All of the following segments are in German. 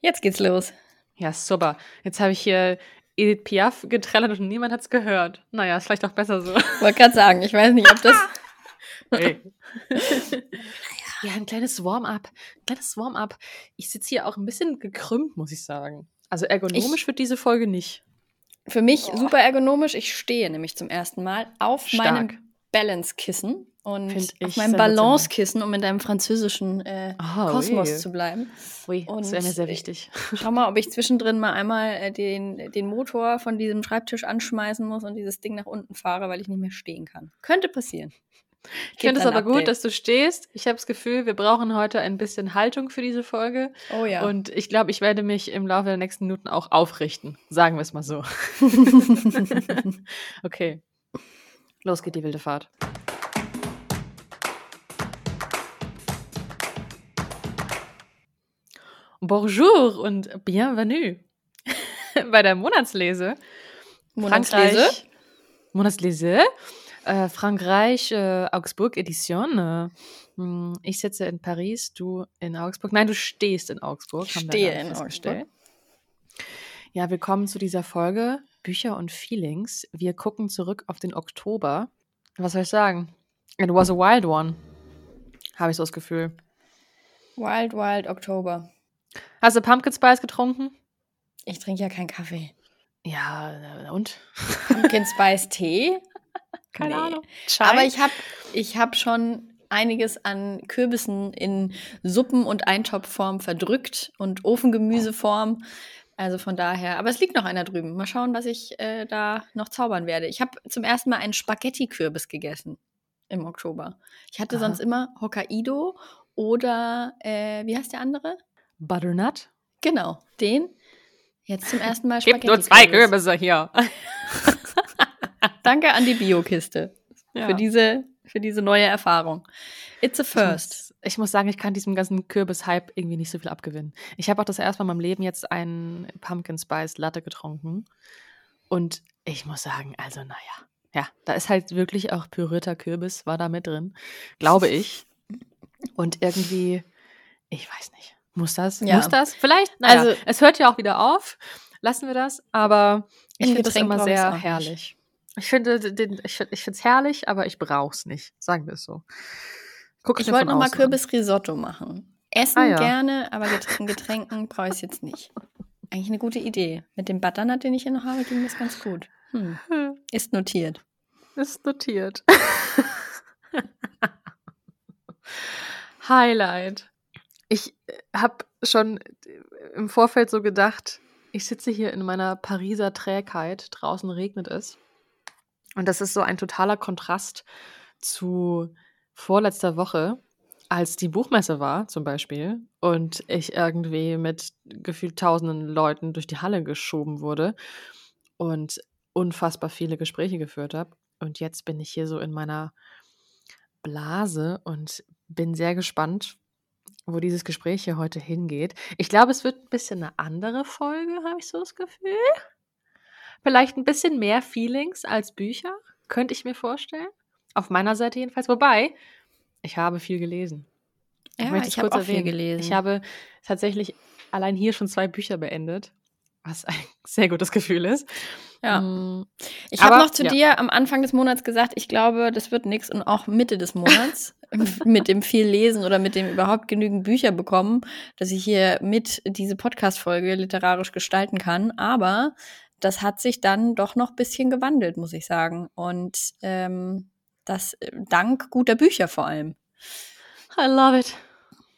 Jetzt geht's los. Ja, super. Jetzt habe ich hier Edith Piaf getrellert und niemand hat es gehört. Naja, ist vielleicht auch besser so. Wollte gerade sagen, ich weiß nicht, ob das. Hey. ja, ein kleines Warm-up. Ein kleines Warm-up. Ich sitze hier auch ein bisschen gekrümmt, muss ich sagen. Also ergonomisch Ich- wird diese Folge nicht. Für mich super ergonomisch. Ich stehe nämlich zum ersten Mal auf Stark. meinem Balance-Kissen und auf meinem. Balance-Kissen, um in deinem französischen äh, Oh, Kosmos ui. zu bleiben. Ui, das Und, wäre mir sehr äh, wichtig. Schau mal, ob ich zwischendrin mal einmal äh, den, den Motor von diesem Schreibtisch anschmeißen muss und dieses Ding nach unten fahre, weil ich nicht mehr stehen kann. Könnte passieren. Ich finde es aber gut, Update. dass du stehst. Ich habe das Gefühl, wir brauchen heute ein bisschen Haltung für diese Folge. Oh ja. Und ich glaube, ich werde mich im Laufe der nächsten Minuten auch aufrichten. Sagen wir es mal so. okay. Los geht die wilde Fahrt. Bonjour und bienvenue bei der Monatslese. Monatslese? Frankreich. Monatslese. Äh, Frankreich, äh, Augsburg Edition. Äh, hm, ich sitze in Paris, du in Augsburg. Nein, du stehst in Augsburg. Ich stehe in festgestellt. Ja, willkommen zu dieser Folge Bücher und Feelings. Wir gucken zurück auf den Oktober. Was soll ich sagen? It was a wild one. Habe ich so das Gefühl. Wild Wild Oktober. Hast du Pumpkin Spice getrunken? Ich trinke ja keinen Kaffee. Ja, und? Pumpkin Spice Tee. Keine Nee. Ahnung. Aber ich habe ich hab schon einiges an Kürbissen in Suppen- und Eintopfform verdrückt und Ofengemüseform. Also von daher, aber es liegt noch einer drüben. Mal schauen, was ich äh, da noch zaubern werde. Ich habe zum ersten Mal einen Spaghetti-Kürbis gegessen im Oktober. Ich hatte Aha. sonst immer Hokkaido oder, äh, wie heißt der andere? Butternut? Genau, den. Jetzt zum ersten Mal Gibt nur zwei. Kürbisse hier. Danke an die Biokiste Ja. für, diese, für diese neue Erfahrung. It's a Ich first. muss, ich muss sagen, ich kann diesem ganzen Kürbis-Hype irgendwie nicht so viel abgewinnen. Ich habe auch das erste Mal in meinem Leben jetzt einen Pumpkin Spice Latte getrunken. Und ich muss sagen, also naja, ja, da ist halt wirklich auch pürierter Kürbis, war da mit drin, glaube ich. Und irgendwie, ich weiß nicht, muss das? Ja. Muss das? Vielleicht? Naja, Also- es hört ja auch wieder auf. Lassen wir das, aber ich finde das immer sehr herrlich. Ich finde den, ich, find- ich finde es herrlich, aber ich brauch's nicht. Sagen wir es so. Guck Ich wollte von noch mal außen an. Kürbisrisotto machen. Essen Ah, ja. gerne, aber Getränken, Getränken brauche ich jetzt nicht. Eigentlich eine gute Idee. Mit dem Butternut, den ich hier noch habe, ging das ganz gut. Hm. Ist notiert. Ist notiert. Highlight. Ich habe schon im Vorfeld so gedacht, ich sitze hier in meiner Pariser Trägheit, draußen regnet es. Und das ist so ein totaler Kontrast zu vorletzter Woche, als die Buchmesse war zum Beispiel und ich irgendwie mit gefühlt tausenden Leuten durch die Halle geschoben wurde und unfassbar viele Gespräche geführt habe. Und jetzt bin ich hier so in meiner Blase und bin sehr gespannt, wo dieses Gespräch hier heute hingeht. Ich glaube, es wird ein bisschen eine andere Folge, habe ich so das Gefühl. Vielleicht ein bisschen mehr Feelings als Bücher, könnte ich mir vorstellen. Auf meiner Seite jedenfalls. Wobei, ich habe viel gelesen. Ja, ich es habe viel gelesen. Ich habe tatsächlich allein hier schon zwei Bücher beendet, was ein sehr gutes Gefühl ist. Ja. Mm, Ich habe noch zu ja. dir am Anfang des Monats gesagt, ich glaube, das wird nichts und auch Mitte des Monats mit dem viel Lesen oder mit dem überhaupt genügend Bücher bekommen, dass ich hier mit diese Podcast-Folge literarisch gestalten kann. Aber das hat sich dann doch noch ein bisschen gewandelt, muss ich sagen. Und ähm, das äh, dank guter Bücher vor allem. I love it.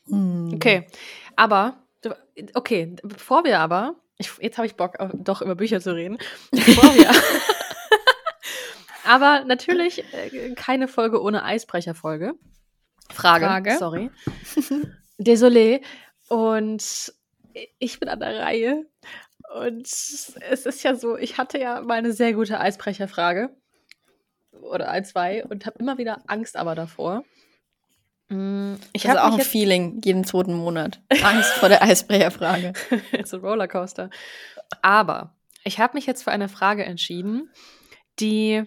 Hm. Okay, aber, okay, bevor wir aber, ich, jetzt habe ich Bock, auch doch über Bücher zu reden. Bevor wir, aber natürlich äh, keine Folge ohne Eisbrecherfolge. Frage, Frage. sorry. Désolé. Und ich bin an der Reihe. Und es ist ja so, ich hatte ja mal eine sehr gute Eisbrecherfrage. Oder ein, zwei. Und habe immer wieder Angst aber davor. Mm, Ich habe auch ein Feeling jeden zweiten Monat. Angst vor der Eisbrecherfrage. It's a Rollercoaster. Aber ich habe mich jetzt für eine Frage entschieden, die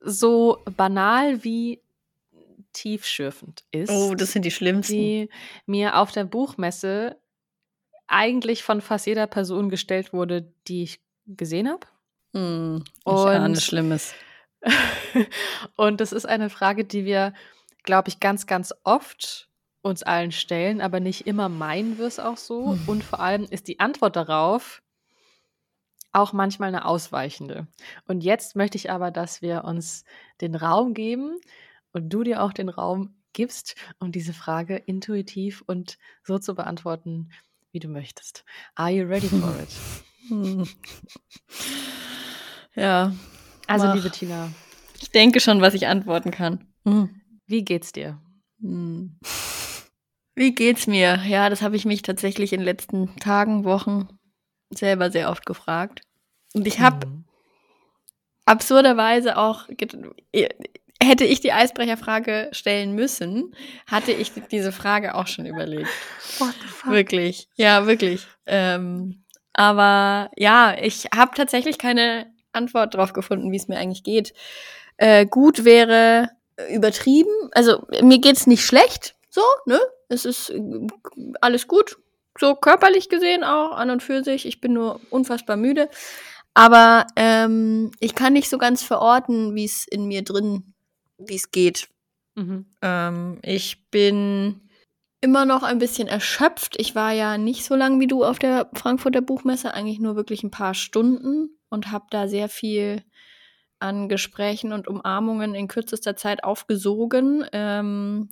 so banal wie tiefschürfend ist, Oh, das sind die schlimmsten. die mir auf der Buchmesse eigentlich von fast jeder Person gestellt wurde, die ich gesehen habe. Hm, ich ahne Schlimmes. und das ist eine Frage, die wir, glaube ich, ganz, ganz oft uns allen stellen, aber nicht immer meinen wir es auch so. Hm. Und vor allem ist die Antwort darauf auch manchmal eine ausweichende. Und jetzt möchte ich aber, dass wir uns den Raum geben und du dir auch den Raum gibst, um diese Frage intuitiv und so zu beantworten, wie du möchtest. Are you ready for it? ja. Also, mach. liebe Tina. Ich denke schon, was ich antworten kann. Hm. Wie geht's dir? Hm. Wie geht's mir? Ja, das habe ich mich tatsächlich in den letzten Tagen, Wochen selber sehr oft gefragt. Und ich habe mhm. absurderweise auch, hätte ich die Eisbrecherfrage stellen müssen, hatte ich diese Frage auch schon überlegt. What the fuck? Wirklich, ja, wirklich. Ähm, aber ja, ich habe tatsächlich keine Antwort drauf gefunden, wie es mir eigentlich geht. Äh, gut wäre übertrieben. Also mir geht's nicht schlecht, so, ne? Es ist äh, alles gut, so körperlich gesehen auch an und für sich. Ich bin nur unfassbar müde. Aber ähm, ich kann nicht so ganz verorten, wie es in mir drin, wie es geht. Mhm. Ähm, ich bin immer noch ein bisschen erschöpft. Ich war ja nicht so lang wie du auf der Frankfurter Buchmesse, eigentlich nur wirklich ein paar Stunden und habe da sehr viel an Gesprächen und Umarmungen in kürzester Zeit aufgesogen. Ähm,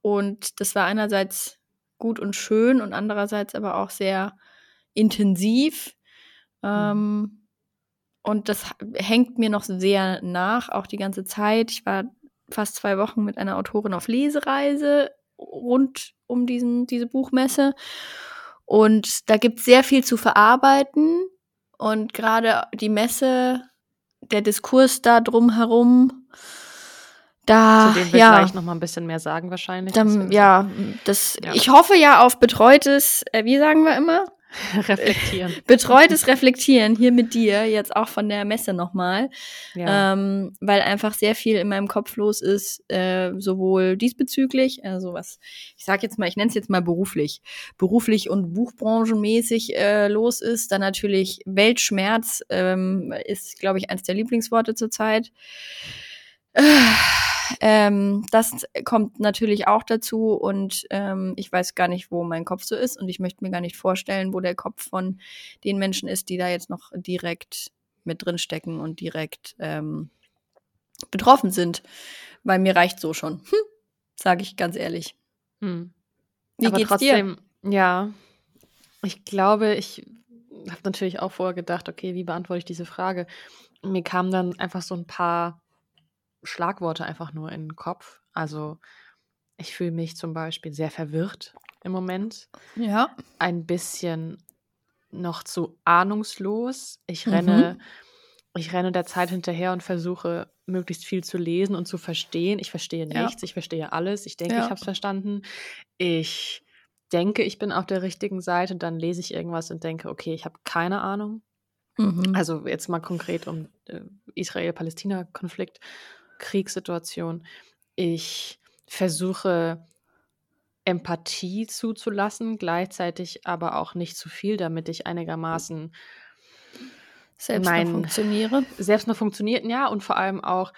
und das war einerseits gut und schön und andererseits aber auch sehr intensiv. Ähm, mhm. und das hängt mir noch sehr nach, auch die ganze Zeit. Ich war fast zwei Wochen mit einer Autorin auf Lesereise rund um diesen, diese Buchmesse. Und da gibt es sehr viel zu verarbeiten. Und gerade die Messe, der Diskurs da drumherum, da, Zu dem wir ja, gleich noch mal ein bisschen mehr sagen wahrscheinlich. Dann, ja, das, ja. ich hoffe ja auf betreutes, äh, wie sagen wir immer? Reflektieren. Betreutes Reflektieren hier mit dir, jetzt auch von der Messe nochmal. Ja. Ähm, weil einfach sehr viel in meinem Kopf los ist, äh, sowohl diesbezüglich, also was, ich sag jetzt mal, ich nenne es jetzt mal beruflich, beruflich und buchbranchenmäßig äh, los ist. Dann natürlich Weltschmerz ähm, ist, glaube ich, eins der Lieblingsworte zurzeit. Äh, ähm, das kommt natürlich auch dazu und ähm, ich weiß gar nicht, wo mein Kopf so ist und ich möchte mir gar nicht vorstellen, wo der Kopf von den Menschen ist, die da jetzt noch direkt mit drin stecken und direkt ähm, betroffen sind. Weil mir reicht so schon, hm, sage ich ganz ehrlich. Hm. Wie Aber geht's trotzdem, dir? Ja, ich glaube, ich habe natürlich auch vorher gedacht, okay, wie beantworte ich diese Frage? Mir kamen dann einfach so ein paar Schlagworte einfach nur in den Kopf. Also ich fühle mich zum Beispiel sehr verwirrt im Moment. Ja. Ein bisschen noch zu ahnungslos. Ich renne, mhm. ich renne der Zeit hinterher und versuche, möglichst viel zu lesen und zu verstehen. Ich verstehe ja. nichts, ich verstehe alles. Ich denke, ja. ich habe es verstanden. Ich denke, ich bin auf der richtigen Seite, dann lese ich irgendwas und denke, okay, ich habe keine Ahnung. Mhm. Also jetzt mal konkret um äh, Israel-Palästina-Konflikt Kriegssituation. Ich versuche Empathie zuzulassen, gleichzeitig aber auch nicht zu viel, damit ich einigermaßen selbst mein, noch funktioniere. Selbst noch funktioniert, ja, und vor allem auch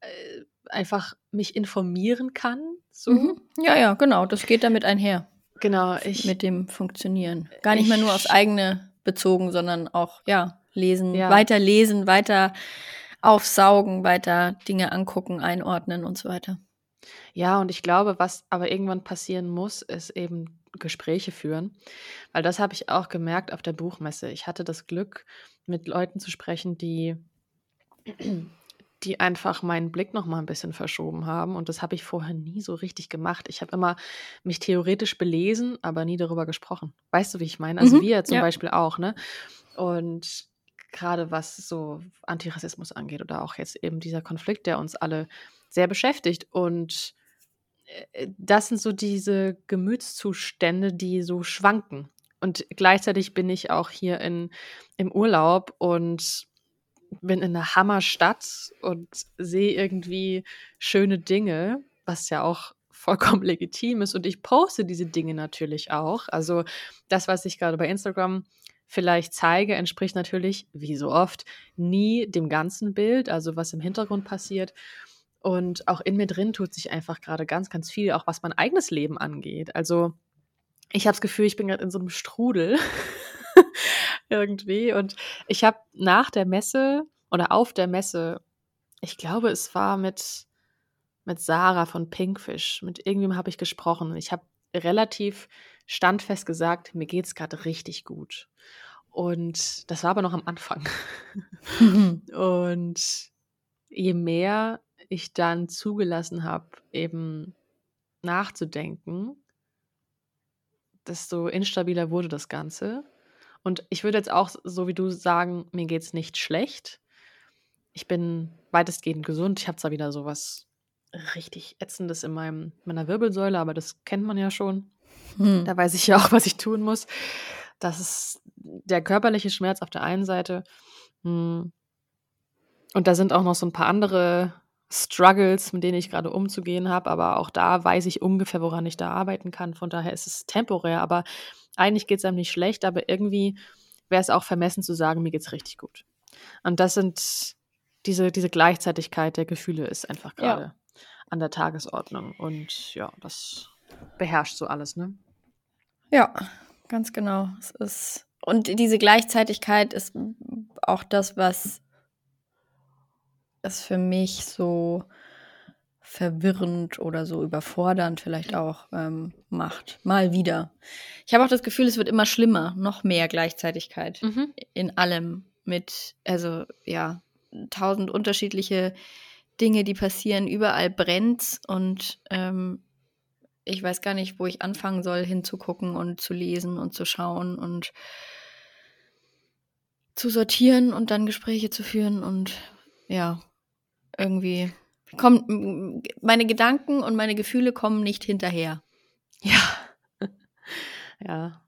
äh, einfach mich informieren kann. So. Mhm. Ja, ja, genau. Das geht damit einher. Genau, ich. Mit dem Funktionieren. Gar nicht mehr nur aufs eigene bezogen, sondern auch, ja, lesen, ja. weiter lesen, weiter aufsaugen, weiter Dinge angucken, einordnen und so weiter. Ja, und ich glaube, was aber irgendwann passieren muss, ist eben Gespräche führen, weil das habe ich auch gemerkt auf der Buchmesse. Ich hatte das Glück, mit Leuten zu sprechen, die die einfach meinen Blick noch mal ein bisschen verschoben haben und das habe ich vorher nie so richtig gemacht. Ich habe immer mich theoretisch belesen, aber nie darüber gesprochen. Weißt du, wie ich meine? Also mhm, wir zum ja. Beispiel auch, ne? Und gerade was so Antirassismus angeht oder auch jetzt eben dieser Konflikt, der uns alle sehr beschäftigt. Und äh, das sind so diese Gemütszustände, die so schwanken. Und gleichzeitig bin ich auch hier in, im Urlaub und bin in einer Hammerstadt und sehe irgendwie schöne Dinge, was ja auch vollkommen legitim ist. Und ich poste diese Dinge natürlich auch. Also das, was ich gerade bei Instagram vielleicht zeige, entspricht natürlich, wie so oft, nie dem ganzen Bild, also was im Hintergrund passiert. Und auch in mir drin tut sich einfach gerade ganz, ganz viel, auch was mein eigenes Leben angeht. Also ich habe das Gefühl, ich bin gerade in so einem Strudel irgendwie. Und ich habe nach der Messe oder auf der Messe, ich glaube, es war mit, mit Sarah von Pinkfish, mit irgendjemandem habe ich gesprochen. Ich habe relativ standfest gesagt, mir geht es gerade richtig gut. Und das war aber noch am Anfang. Und je mehr ich dann zugelassen habe, eben nachzudenken, desto instabiler wurde das Ganze. Und ich würde jetzt auch, so wie du sagen, mir geht es nicht schlecht. Ich bin weitestgehend gesund. Ich habe zwar wieder sowas richtig Ätzendes in meinem, meiner Wirbelsäule, aber das kennt man ja schon. Hm. Da weiß ich ja auch, was ich tun muss. Das ist der körperliche Schmerz auf der einen Seite. Hm. Und da sind auch noch so ein paar andere Struggles, mit denen ich gerade umzugehen habe. Aber auch da weiß ich ungefähr, woran ich da arbeiten kann. Von daher ist es temporär. Aber eigentlich geht es einem nicht schlecht, aber irgendwie wäre es auch vermessen zu sagen, mir geht es richtig gut. Und das sind diese, diese Gleichzeitigkeit der Gefühle ist einfach gerade ja. an der Tagesordnung. Und ja, das beherrscht so alles, ne? Ja, ganz genau. Es ist, und diese Gleichzeitigkeit ist auch das, was es für mich so verwirrend oder so überfordernd vielleicht auch ähm, macht. Mal wieder. Ich habe auch das Gefühl, es wird immer schlimmer, noch mehr Gleichzeitigkeit mhm. in allem mit, also ja, tausend unterschiedliche Dinge, die passieren, überall brennt und ähm, ich weiß gar nicht, wo ich anfangen soll, hinzugucken und zu lesen und zu schauen und zu sortieren und dann Gespräche zu führen und ja, irgendwie kommen meine Gedanken und meine Gefühle kommen nicht hinterher. Ja. ja.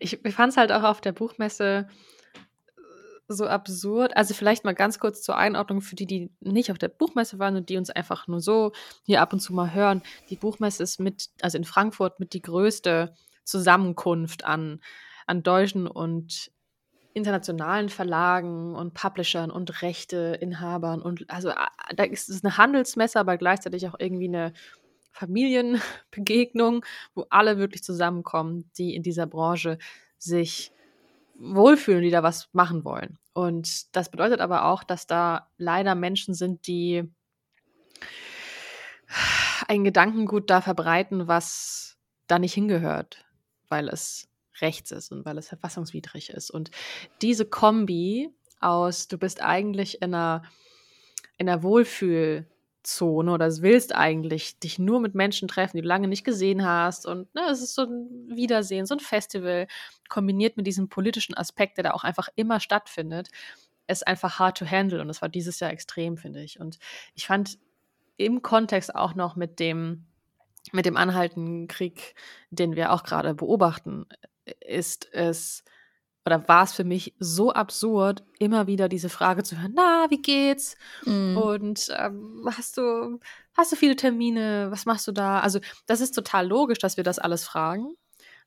Ich, ich fand es halt auch auf der Buchmesse so absurd. Also vielleicht mal ganz kurz zur Einordnung für die, die nicht auf der Buchmesse waren und die uns einfach nur so hier ab und zu mal hören. Die Buchmesse ist mit, also in Frankfurt mit die größte Zusammenkunft an, an deutschen und internationalen Verlagen und Publishern und Rechteinhabern und also da ist es eine Handelsmesse, aber gleichzeitig auch irgendwie eine Familienbegegnung, wo alle wirklich zusammenkommen, die in dieser Branche sich wohlfühlen, die da was machen wollen. Und das bedeutet aber auch, dass da leider Menschen sind, die ein Gedankengut da verbreiten, was da nicht hingehört, weil es rechts ist und weil es verfassungswidrig ist. Und diese Kombi aus, du bist eigentlich in einer, in einer Wohlfühl- Zone oder willst eigentlich dich nur mit Menschen treffen, die du lange nicht gesehen hast. Und ne, es ist so ein Wiedersehen, so ein Festival, kombiniert mit diesem politischen Aspekt, der da auch einfach immer stattfindet, ist einfach hard to handle. Und das war dieses Jahr extrem, finde ich. Und ich fand im Kontext auch noch mit dem, mit dem anhaltenden Krieg, den wir auch gerade beobachten, ist es oder war es für mich so absurd, immer wieder diese Frage zu hören, na, wie geht's? Mm. Und ähm, hast du, hast du viele Termine? Was machst du da? Also, das ist total logisch, dass wir das alles fragen,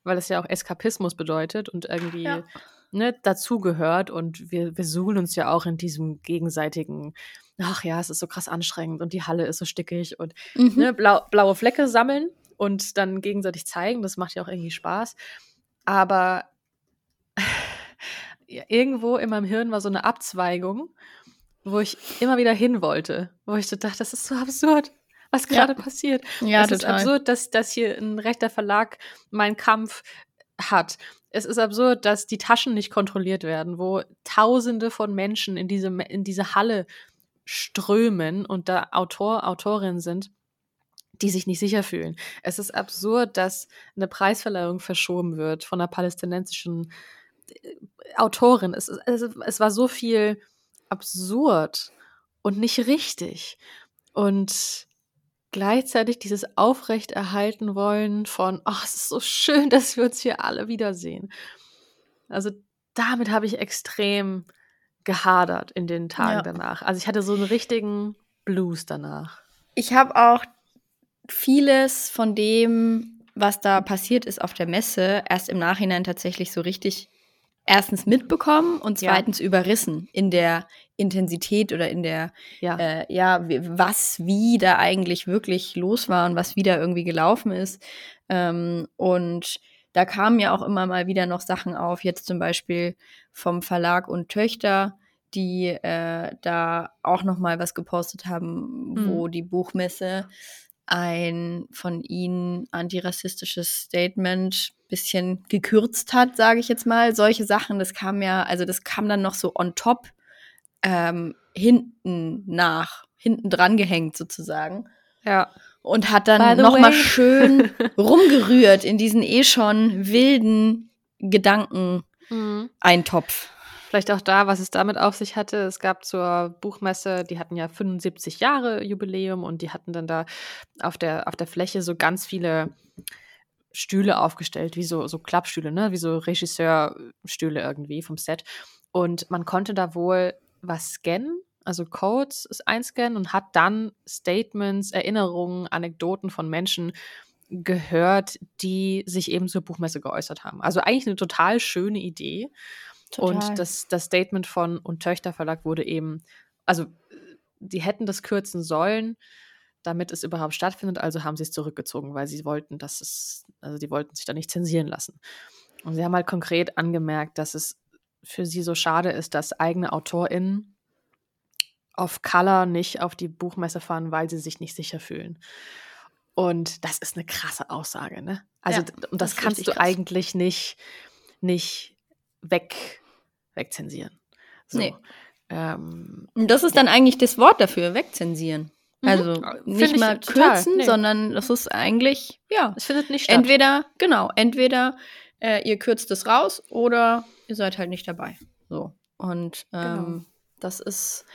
weil es ja auch Eskapismus bedeutet und irgendwie ja. ne, dazugehört. Und wir, wir suhlen uns ja auch in diesem gegenseitigen, ach ja, es ist so krass anstrengend und die Halle ist so stickig und mhm. ne, blau, blaue Flecke sammeln und dann gegenseitig zeigen. Das macht ja auch irgendwie Spaß. Aber irgendwo in meinem Hirn war so eine Abzweigung, wo ich immer wieder hin wollte, wo ich so dachte, das ist so absurd, was gerade ja. passiert. Ja, es total. ist absurd, dass, dass hier ein rechter Verlag meinen Kampf hat. Es ist absurd, dass die Taschen nicht kontrolliert werden, wo Tausende von Menschen in diese, in diese Halle strömen und da Autor, Autorinnen sind, die sich nicht sicher fühlen. Es ist absurd, dass eine Preisverleihung verschoben wird von einer palästinensischen Autorin. Es, es, es war so viel absurd und nicht richtig. Und gleichzeitig dieses Aufrechterhalten wollen von, ach, es ist so schön, dass wir uns hier alle wiedersehen. Also damit habe ich extrem gehadert in den Tagen ja. danach. Also ich hatte so einen richtigen Blues danach. Ich habe auch vieles von dem, was da passiert ist auf der Messe, erst im Nachhinein tatsächlich so richtig erstens mitbekommen und zweitens ja. überrissen in der Intensität oder in der, ja, äh, ja was wie da eigentlich wirklich los war und was wieder irgendwie gelaufen ist. Ähm, und da kamen ja auch immer mal wieder noch Sachen auf, jetzt zum Beispiel vom Verlag und Töchter, die äh, da auch noch mal was gepostet haben, mhm. wo die Buchmesse ein von ihnen antirassistisches Statement bisschen gekürzt hat, sage ich jetzt mal. Solche Sachen, das kam ja, also das kam dann noch so on top ähm, hinten nach, hinten dran gehängt sozusagen. Ja. Und hat dann noch way. mal schön rumgerührt in diesen eh schon wilden Gedanken-Eintopf. Mhm. Vielleicht auch da, was es damit auf sich hatte. Es gab zur Buchmesse, die hatten ja 75 Jahre Jubiläum und die hatten dann da auf der, auf der Fläche so ganz viele Stühle aufgestellt, wie so, so Klappstühle, ne? wie so Regisseurstühle irgendwie vom Set. Und man konnte da wohl was scannen, also Codes einscannen und hat dann Statements, Erinnerungen, Anekdoten von Menschen gehört, die sich eben zur Buchmesse geäußert haben. Also eigentlich eine total schöne Idee. Total. Und das, das Statement von und Töchter Verlag wurde eben, also die hätten das kürzen sollen, damit es überhaupt stattfindet, also haben sie es zurückgezogen, weil sie wollten, dass es, also die wollten sich da nicht zensieren lassen. Und sie haben halt konkret angemerkt, dass es für sie so schade ist, dass eigene AutorInnen auf Color nicht auf die Buchmesse fahren, weil sie sich nicht sicher fühlen. Und das ist eine krasse Aussage, ne? Also, ja, und das, das kannst du krass. eigentlich nicht, nicht weg, wegzensieren. So. Nee. Ähm, und das ist dann eigentlich das Wort dafür, wegzensieren. Mhm. Also mhm. nicht mal kürzen, nee. sondern das ist eigentlich, ja. Es findet nicht statt. Entweder, genau, entweder äh, ihr kürzt es raus oder ihr seid halt nicht dabei. So. Und ähm, genau. das ist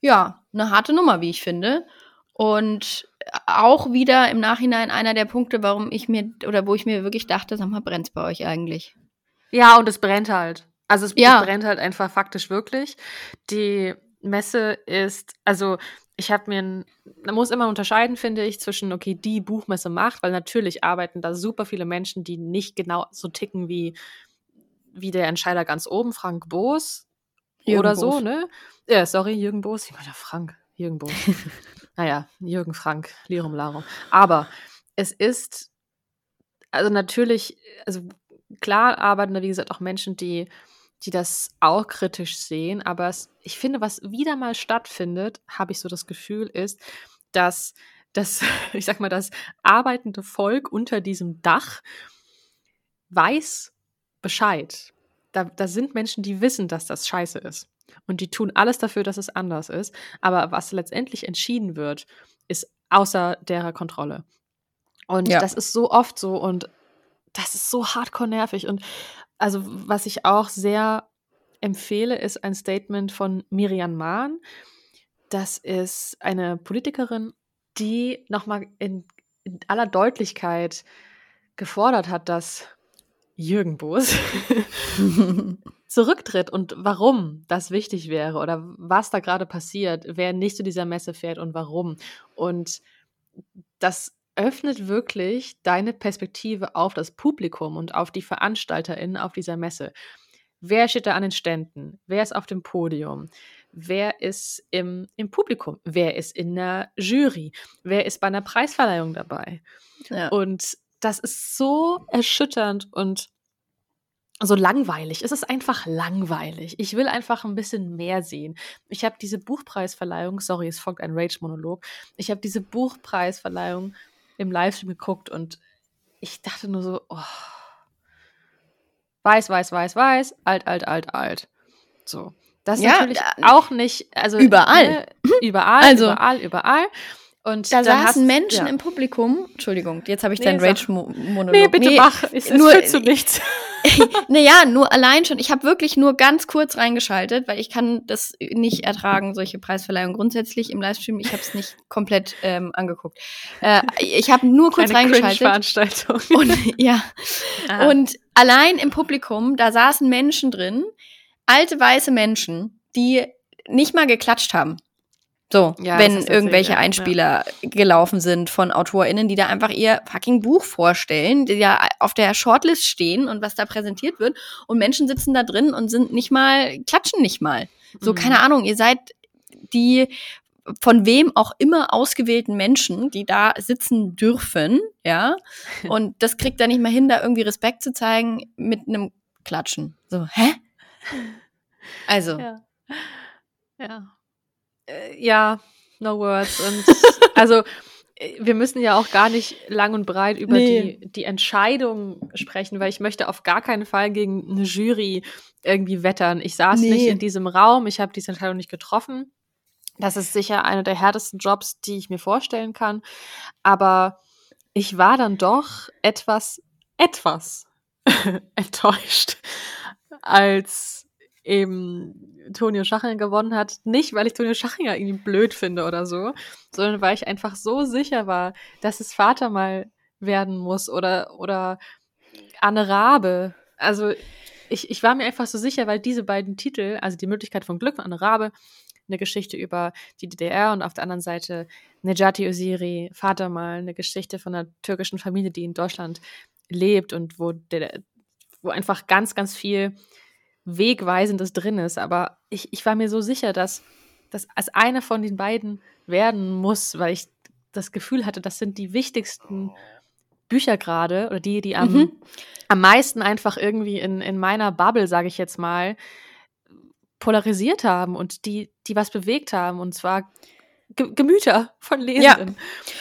ja eine harte Nummer, wie ich finde. Und auch wieder im Nachhinein einer der Punkte, warum ich mir oder wo ich mir wirklich dachte, sag mal, brennt's bei euch eigentlich? Ja, und es brennt halt. Also es, ja. brennt halt einfach faktisch wirklich. Die Messe ist, also ich habe mir, man muss immer unterscheiden, finde ich, zwischen, okay, die Buchmesse macht, weil natürlich arbeiten da super viele Menschen, die nicht genau so ticken wie, wie der Entscheider ganz oben, Frank Boos Jürgen oder Boos. so, ne? Ja, sorry, Jürgen Boos. Ich meine, Frank, Jürgen Boos. naja, Jürgen Frank, Lirum Larum. Aber es ist, also natürlich, also klar arbeiten da, wie gesagt, auch Menschen, die die das auch kritisch sehen. Aber es, ich finde, was wieder mal stattfindet, habe ich so das Gefühl, ist, dass das, ich sag mal, das arbeitende Volk unter diesem Dach weiß Bescheid. Da, da sind Menschen, die wissen, dass das scheiße ist. Und die tun alles dafür, dass es anders ist. Aber was letztendlich entschieden wird, ist außer derer Kontrolle. Und ja. das ist so oft so und das ist so hardcore nervig. Und also was ich auch sehr empfehle, ist ein Statement von Miriam Mahn. Das ist eine Politikerin, die nochmal in, in aller Deutlichkeit gefordert hat, dass Jürgen Boos zurücktritt und warum das wichtig wäre oder was da gerade passiert, wer nicht zu dieser Messe fährt und warum. Und das öffnet wirklich deine Perspektive auf das Publikum und auf die VeranstalterInnen auf dieser Messe. Wer steht da an den Ständen? Wer ist auf dem Podium? Wer ist im, im Publikum? Wer ist in der Jury? Wer ist bei einer Preisverleihung dabei? Ja. Und das ist so erschütternd und so langweilig. Es ist einfach langweilig. Ich will einfach ein bisschen mehr sehen. Ich habe diese Buchpreisverleihung, sorry, es folgt ein Rage-Monolog. Ich habe diese Buchpreisverleihung im Livestream geguckt und ich dachte nur so, oh, weiß, weiß, weiß, weiß, alt, alt, alt, alt. So. Das ist ja, natürlich auch nicht, also überall. Ne, überall, also, überall, überall. Und da saßen hast, Menschen ja. im Publikum. Entschuldigung, jetzt habe ich nee, deinen Rage-Monolog. Nee, bitte nee, mach. Es, nur, es zu nichts. naja, nur allein schon. Ich habe wirklich nur ganz kurz reingeschaltet, weil ich kann das nicht ertragen, solche Preisverleihungen grundsätzlich im Livestream. Ich habe es nicht komplett ähm, angeguckt. Äh, ich habe nur kurz Eine reingeschaltet. Veranstaltung. Und ja. Ah. Und allein im Publikum, da saßen Menschen drin, alte weiße Menschen, die nicht mal geklatscht haben. So, Ja, wenn irgendwelche ja, Einspieler gelaufen sind von AutorInnen, die da einfach ihr fucking Buch vorstellen, die ja auf der Shortlist stehen und was da präsentiert wird. Und Menschen sitzen da drin und sind nicht mal, klatschen nicht mal. So, Mhm. keine Ahnung, ihr seid die von wem auch immer ausgewählten Menschen, die da sitzen dürfen, ja. Und das kriegt er nicht mal hin, da irgendwie Respekt zu zeigen mit einem Klatschen. So, hä? Also, Ja. Ja. Äh, ja, no words. Und also äh, wir müssen ja auch gar nicht lang und breit über Nee. die, die Entscheidung sprechen, weil ich möchte auf gar keinen Fall gegen eine Jury irgendwie wettern. Ich saß Nee. nicht in diesem Raum, ich habe diese Entscheidung nicht getroffen. Das ist sicher einer der härtesten Jobs, die ich mir vorstellen kann. Aber ich war dann doch etwas, etwas enttäuscht, als eben Tonio Schachinger gewonnen hat. Nicht, weil ich Tonio Schachinger irgendwie blöd finde oder so, sondern weil ich einfach so sicher war, dass es Vater mal werden muss oder, oder Anne Rabe. Also ich, ich war mir einfach so sicher, weil diese beiden Titel, also die Möglichkeit von Glück und Anne Rabe, eine Geschichte über die DDR und auf der anderen Seite Nejati Osiri, Vater mal, eine Geschichte von einer türkischen Familie, die in Deutschland lebt und wo, der, wo einfach ganz, ganz viel Wegweisendes drin ist. Aber ich, ich war mir so sicher, dass das als eine von den beiden werden muss, weil ich das Gefühl hatte, das sind die wichtigsten Bücher gerade oder die, die am, Mhm. am meisten einfach irgendwie in, in meiner Bubble, sage ich jetzt mal, polarisiert haben und die, die was bewegt haben und zwar Ge Gemüter von Lesenden.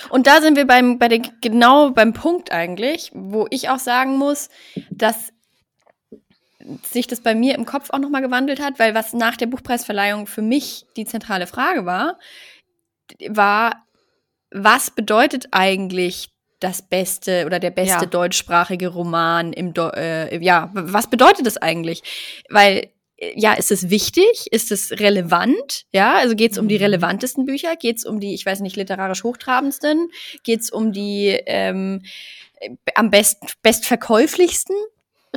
Und da sind wir beim, bei den, genau beim Punkt eigentlich, wo ich auch sagen muss, dass sich das bei mir im Kopf auch nochmal gewandelt hat, weil was nach der Buchpreisverleihung für mich die zentrale Frage war, war, was bedeutet eigentlich das beste oder der beste Ja. deutschsprachige Roman im, Do äh, ja, was bedeutet das eigentlich? Weil, äh, ja, ist es wichtig? Ist es relevant? Ja, also geht es um die Mhm. relevantesten Bücher? Geht es um die, ich weiß nicht, literarisch hochtrabendsten? Geht es um die ähm, äh, am best, bestverkäuflichsten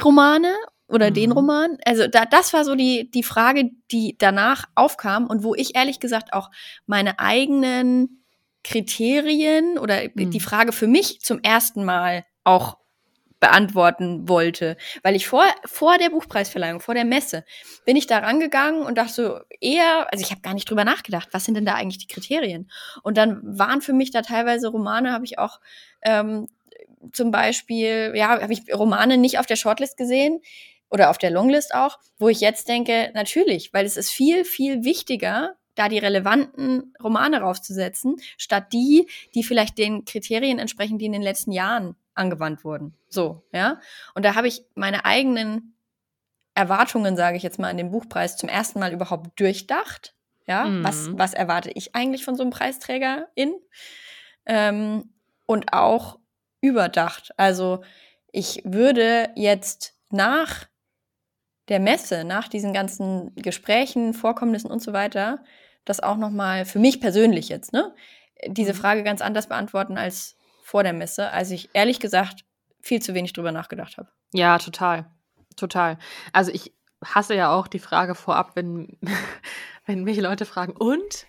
Romane oder den Mhm. Roman? Also da, das war so die, die Frage, die danach aufkam und wo ich ehrlich gesagt auch meine eigenen Kriterien oder Mhm. die Frage für mich zum ersten Mal auch beantworten wollte. Weil ich vor, vor der Buchpreisverleihung, vor der Messe, bin ich da rangegangen und dachte so eher, also ich habe gar nicht drüber nachgedacht, was sind denn da eigentlich die Kriterien? Und dann waren für mich da teilweise Romane, habe ich auch ähm, zum Beispiel, ja, habe ich Romane nicht auf der Shortlist gesehen oder auf der Longlist auch, wo ich jetzt denke, natürlich, weil es ist viel, viel wichtiger, da die relevanten Romane raufzusetzen, statt die, die vielleicht den Kriterien entsprechen, die in den letzten Jahren angewandt wurden. So, ja. Und da habe ich meine eigenen Erwartungen, sage ich jetzt mal, an den Buchpreis zum ersten Mal überhaupt durchdacht. Ja, Mhm. was, was erwarte ich eigentlich von so einem Preisträgerin? Ähm, und auch überdacht. Also ich würde jetzt nach der Messe, nach diesen ganzen Gesprächen, Vorkommnissen und so weiter, das auch noch mal für mich persönlich jetzt, ne, diese Mhm. Frage ganz anders beantworten als vor der Messe, als ich ehrlich gesagt viel zu wenig drüber nachgedacht habe. Ja, total. Total. Also ich hasse ja auch die Frage vorab, wenn, wenn mich Leute fragen, und?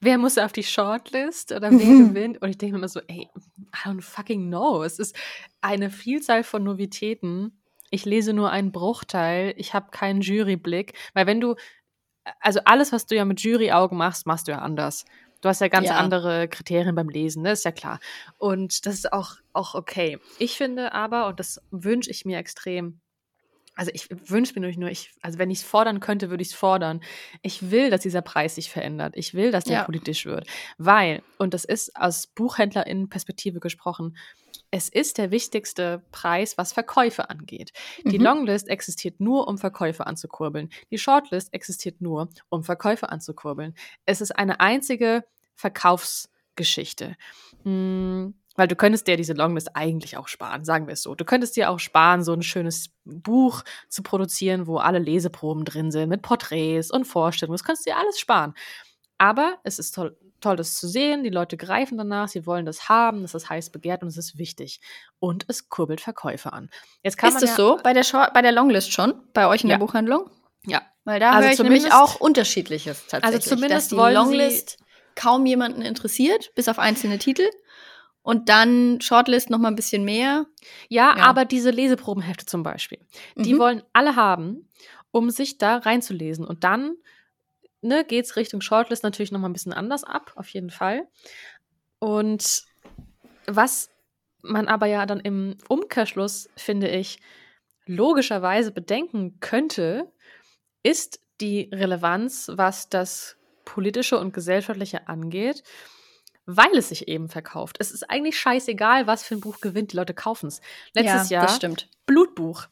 Wer muss auf die Shortlist oder wer gewinnt? Und ich denke mir immer so, ey, I don't fucking know. Es ist eine Vielzahl von Novitäten. Ich lese nur einen Bruchteil. Ich habe keinen Juryblick. Weil wenn du, also alles, was du ja mit Juryaugen machst, machst du ja anders. Du hast ja ganz Ja. andere Kriterien beim Lesen, das ist ja klar. Und das ist auch, auch okay. Ich finde aber, und das wünsche ich mir extrem, also ich wünsche mir nur, ich, also wenn ich es fordern könnte, würde ich es fordern. Ich will, dass dieser Preis sich verändert. Ich will, dass der Ja. politisch wird. Weil, und das ist aus BuchhändlerInnen-Perspektive gesprochen, es ist der wichtigste Preis, was Verkäufe angeht. Die Mhm. Longlist existiert nur, um Verkäufe anzukurbeln. Die Shortlist existiert nur, um Verkäufe anzukurbeln. Es ist eine einzige Verkaufsgeschichte. Hm, weil du könntest dir diese Longlist eigentlich auch sparen, sagen wir es so. Du könntest dir auch sparen, so ein schönes Buch zu produzieren, wo alle Leseproben drin sind, mit Porträts und Vorstellungen. Das kannst du dir alles sparen. Aber es ist toll, toll, das zu sehen. Die Leute greifen danach, sie wollen das haben, das ist heiß begehrt und es ist wichtig. Und es kurbelt Verkäufe an. Jetzt kann Ist es ja, so bei der, Short, bei der Longlist schon? Bei euch in Ja. der Buchhandlung? Ja. Weil da Also höre ich auch Unterschiedliches tatsächlich. zumindest dass die Longlist kaum jemanden interessiert, bis auf einzelne Titel. Und dann Shortlist noch mal ein bisschen mehr. Ja, ja. aber diese Leseprobenhefte zum Beispiel, die mhm. wollen alle haben, um sich da reinzulesen. Und dann ne, geht es Richtung Shortlist natürlich noch mal ein bisschen anders ab, auf jeden Fall. Und was man aber ja dann im Umkehrschluss, finde ich, logischerweise bedenken könnte, ist die Relevanz, was das politische und gesellschaftliche angeht, weil es sich eben verkauft. Es ist eigentlich scheißegal, was für ein Buch gewinnt, die Leute kaufen es. Letztes ja, Jahr Blutbuch.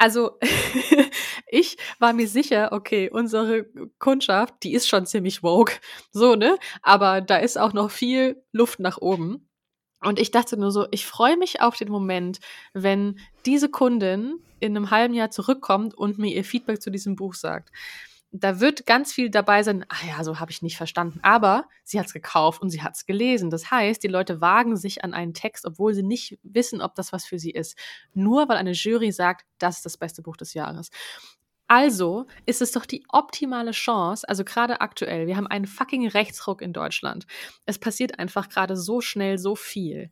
Also ich war mir sicher, okay, unsere Kundschaft, die ist schon ziemlich woke, so, ne? Aber da ist auch noch viel Luft nach oben. Und ich dachte nur so, ich freue mich auf den Moment, wenn diese Kundin in einem halben Jahr zurückkommt und mir ihr Feedback zu diesem Buch sagt. Da wird ganz viel dabei sein, ah ja, so habe ich nicht verstanden. Aber sie hat es gekauft und sie hat es gelesen. Das heißt, die Leute wagen sich an einen Text, obwohl sie nicht wissen, ob das was für sie ist. Nur weil eine Jury sagt, das ist das beste Buch des Jahres. Also ist es doch die optimale Chance, also gerade aktuell, wir haben einen fucking Rechtsruck in Deutschland. Es passiert einfach gerade so schnell so viel.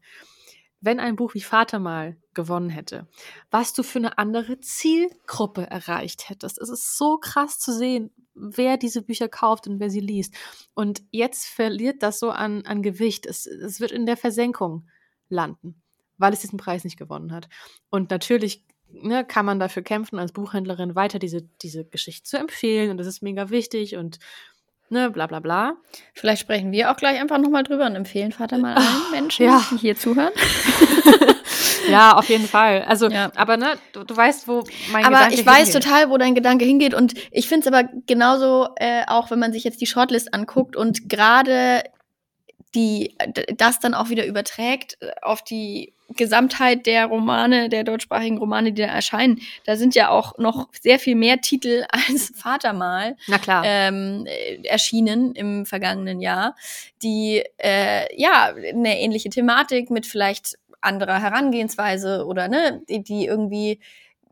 Wenn ein Buch wie Vater mal gewonnen hätte, was du für eine andere Zielgruppe erreicht hättest. Es ist so krass zu sehen, wer diese Bücher kauft und wer sie liest. Und jetzt verliert das so an, an Gewicht. Es, es wird in der Versenkung landen, weil es diesen Preis nicht gewonnen hat. Und natürlich ne, kann man dafür kämpfen, als Buchhändlerin weiter diese, diese Geschichte zu empfehlen. Und das ist mega wichtig und ne, bla bla bla. Vielleicht sprechen wir auch gleich einfach nochmal drüber und empfehlen Vater mal allen Menschen, ja. die hier zuhören. ja, auf jeden Fall. Also, ja. aber ne, du, du, weißt, wo mein aber Gedanke ich weiß hingeht. total, wo dein Gedanke hingeht. Und ich finde es aber genauso, äh, auch wenn man sich jetzt die Shortlist anguckt und gerade die das dann auch wieder überträgt äh, auf die Gesamtheit der Romane, der deutschsprachigen Romane, die da erscheinen. Da sind ja auch noch sehr viel mehr Titel als Vatermal Na klar. Ähm, äh, erschienen im vergangenen Jahr, die äh, ja eine ähnliche Thematik mit vielleicht anderer Herangehensweise oder ne, die, die irgendwie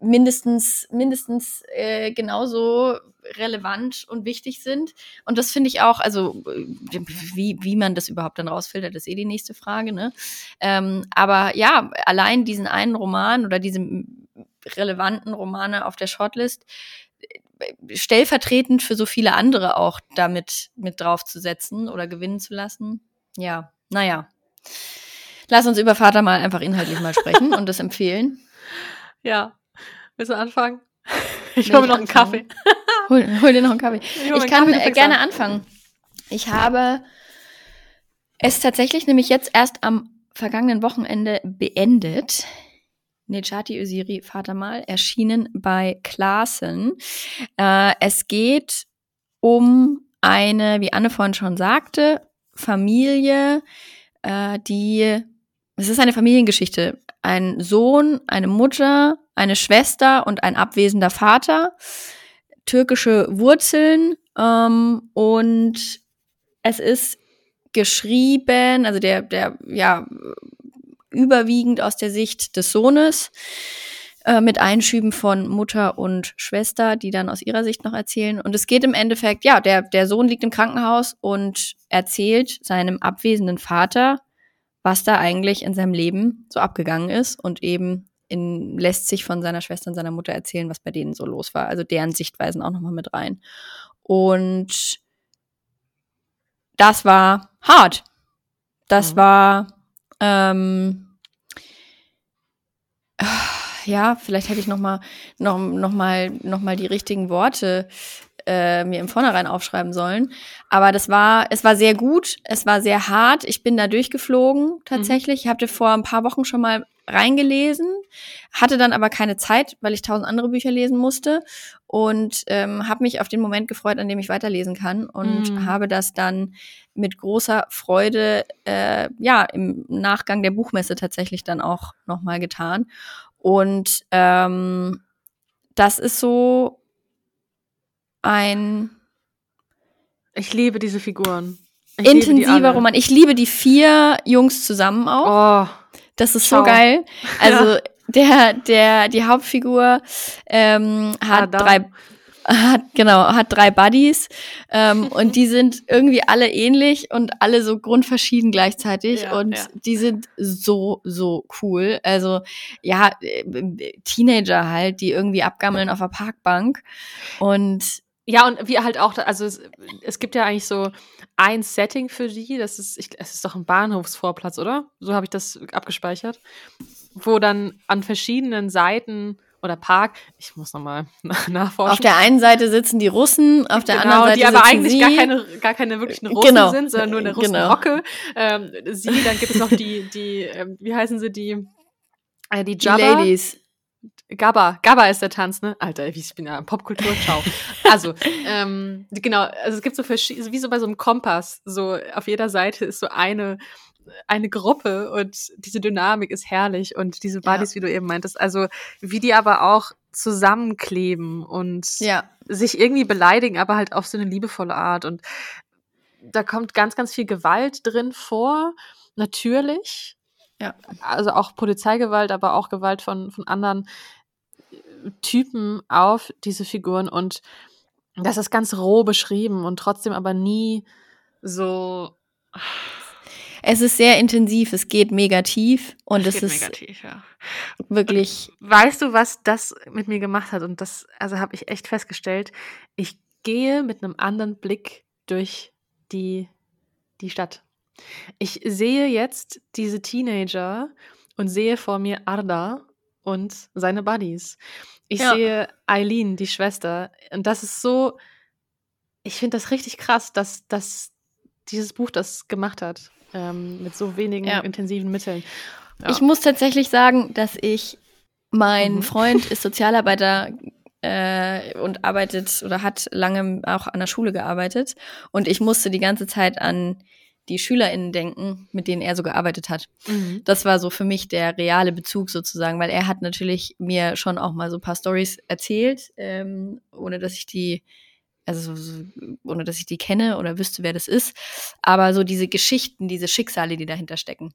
mindestens mindestens äh, genauso relevant und wichtig sind. Und das finde ich auch, also wie, wie man das überhaupt dann rausfiltert, ist eh die nächste Frage. Ne? Ähm, aber ja, allein diesen einen Roman oder diese relevanten Romane auf der Shortlist äh, stellvertretend für so viele andere auch damit mit draufzusetzen oder gewinnen zu lassen. Ja, naja. Lass uns über Vater mal einfach inhaltlich mal sprechen und das empfehlen. Ja. Willst du anfangen? Ich hole mir noch einen Kaffee. Hol, hol, dir noch einen Kaffee. Ich, ich kann Kaffee gerne anfangen. Ich habe es tatsächlich nämlich jetzt erst am vergangenen Wochenende beendet. Nechati Usiri Vatermal erschienen bei Klaassen. Äh, es geht um eine, wie Anne vorhin schon sagte, Familie, äh, die, es ist eine Familiengeschichte. Ein Sohn, eine Mutter, eine Schwester und ein abwesender Vater türkische Wurzeln ähm, und es ist geschrieben, also der, der, ja, überwiegend aus der Sicht des Sohnes, äh, mit Einschüben von Mutter und Schwester, die dann aus ihrer Sicht noch erzählen. Und es geht im Endeffekt, ja, der, der Sohn liegt im Krankenhaus und erzählt seinem abwesenden Vater, was da eigentlich in seinem Leben so abgegangen ist und eben in, lässt sich von seiner Schwester und seiner Mutter erzählen, was bei denen so los war. Also deren Sichtweisen auch nochmal mit rein. Und das war hart. Das mhm. war, ähm, ja, vielleicht hätte ich noch mal, noch, noch mal, noch mal die richtigen Worte äh, mir im Vornherein aufschreiben sollen. Aber das war, es war sehr gut, es war sehr hart. Ich bin da durchgeflogen tatsächlich. Mhm. Ich hatte vor ein paar Wochen schon mal reingelesen, hatte dann aber keine Zeit, weil ich tausend andere Bücher lesen musste und ähm, habe mich auf den Moment gefreut, an dem ich weiterlesen kann und mm. habe das dann mit großer Freude äh, ja im Nachgang der Buchmesse tatsächlich dann auch noch mal getan und ähm, das ist so ein ich liebe diese Figuren. Ich intensiver Roman. Ich liebe die vier Jungs zusammen auch. Oh das ist Schau. so geil. Also ja. der, der, die Hauptfigur ähm, hat Adam. drei hat genau hat drei Buddies ähm, und die sind irgendwie alle ähnlich und alle so grundverschieden gleichzeitig Ja, und ja. die sind so so cool. Also ja, äh, Teenager halt, die irgendwie abgammeln auf der Parkbank und Ja, und wie halt auch, also es, es gibt ja eigentlich so ein Setting für die, das ist, ich, es ist doch ein Bahnhofsvorplatz, oder? So habe ich das abgespeichert. Wo dann an verschiedenen Seiten oder Park, ich muss nochmal nachforschen. auf der einen Seite sitzen die Russen, auf der genau, anderen Seite die aber eigentlich sie. gar keine, gar keine wirklichen Russen Genau. sind, sondern nur eine Genau. Russenrocke. Ähm, sie, dann gibt es noch die, die, ähm, wie heißen sie, die, äh, die die Jabba. Ladies. Gabba, Gabba ist der Tanz, ne? Alter, ich bin ja Popkultur, ciao. Also, ähm, genau, also es gibt so verschiedene, wie so bei so einem Kompass, so auf jeder Seite ist so eine, eine Gruppe und diese Dynamik ist herrlich und diese Ja. Buddies, wie du eben meintest, also wie die aber auch zusammenkleben und Ja, sich irgendwie beleidigen, aber halt auf so eine liebevolle Art und da kommt ganz, ganz viel Gewalt drin vor, natürlich. Ja. Also auch Polizeigewalt, aber auch Gewalt von, von anderen äh, Typen auf diese Figuren und das ist ganz roh beschrieben und trotzdem aber nie so es ist sehr intensiv, es geht mega tief und es geht ist negativ, ja. wirklich Weißt du, was das mit mir gemacht hat? Und das, also habe ich echt festgestellt, ich gehe mit einem anderen Blick durch die, die Stadt. Ich sehe jetzt diese Teenager und sehe vor mir Arda und seine Buddies. Ich Ja. sehe Eileen, die Schwester. Und das ist so, ich finde das richtig krass, dass, dass dieses Buch das gemacht hat. Ähm, mit so wenigen Ja. intensiven Mitteln. Ja. Ich muss tatsächlich sagen, dass ich, mein Mhm. Freund ist Sozialarbeiter äh, und arbeitet oder hat lange auch an der Schule gearbeitet. Und ich musste die ganze Zeit an die SchülerInnen denken, mit denen er so gearbeitet hat. Mhm. Das war so für mich der reale Bezug sozusagen, weil er hat natürlich mir schon auch mal so ein paar Stories erzählt, ähm, ohne dass ich die, also so, ohne dass ich die kenne oder wüsste, wer das ist. Aber so diese Geschichten, diese Schicksale, die dahinter stecken.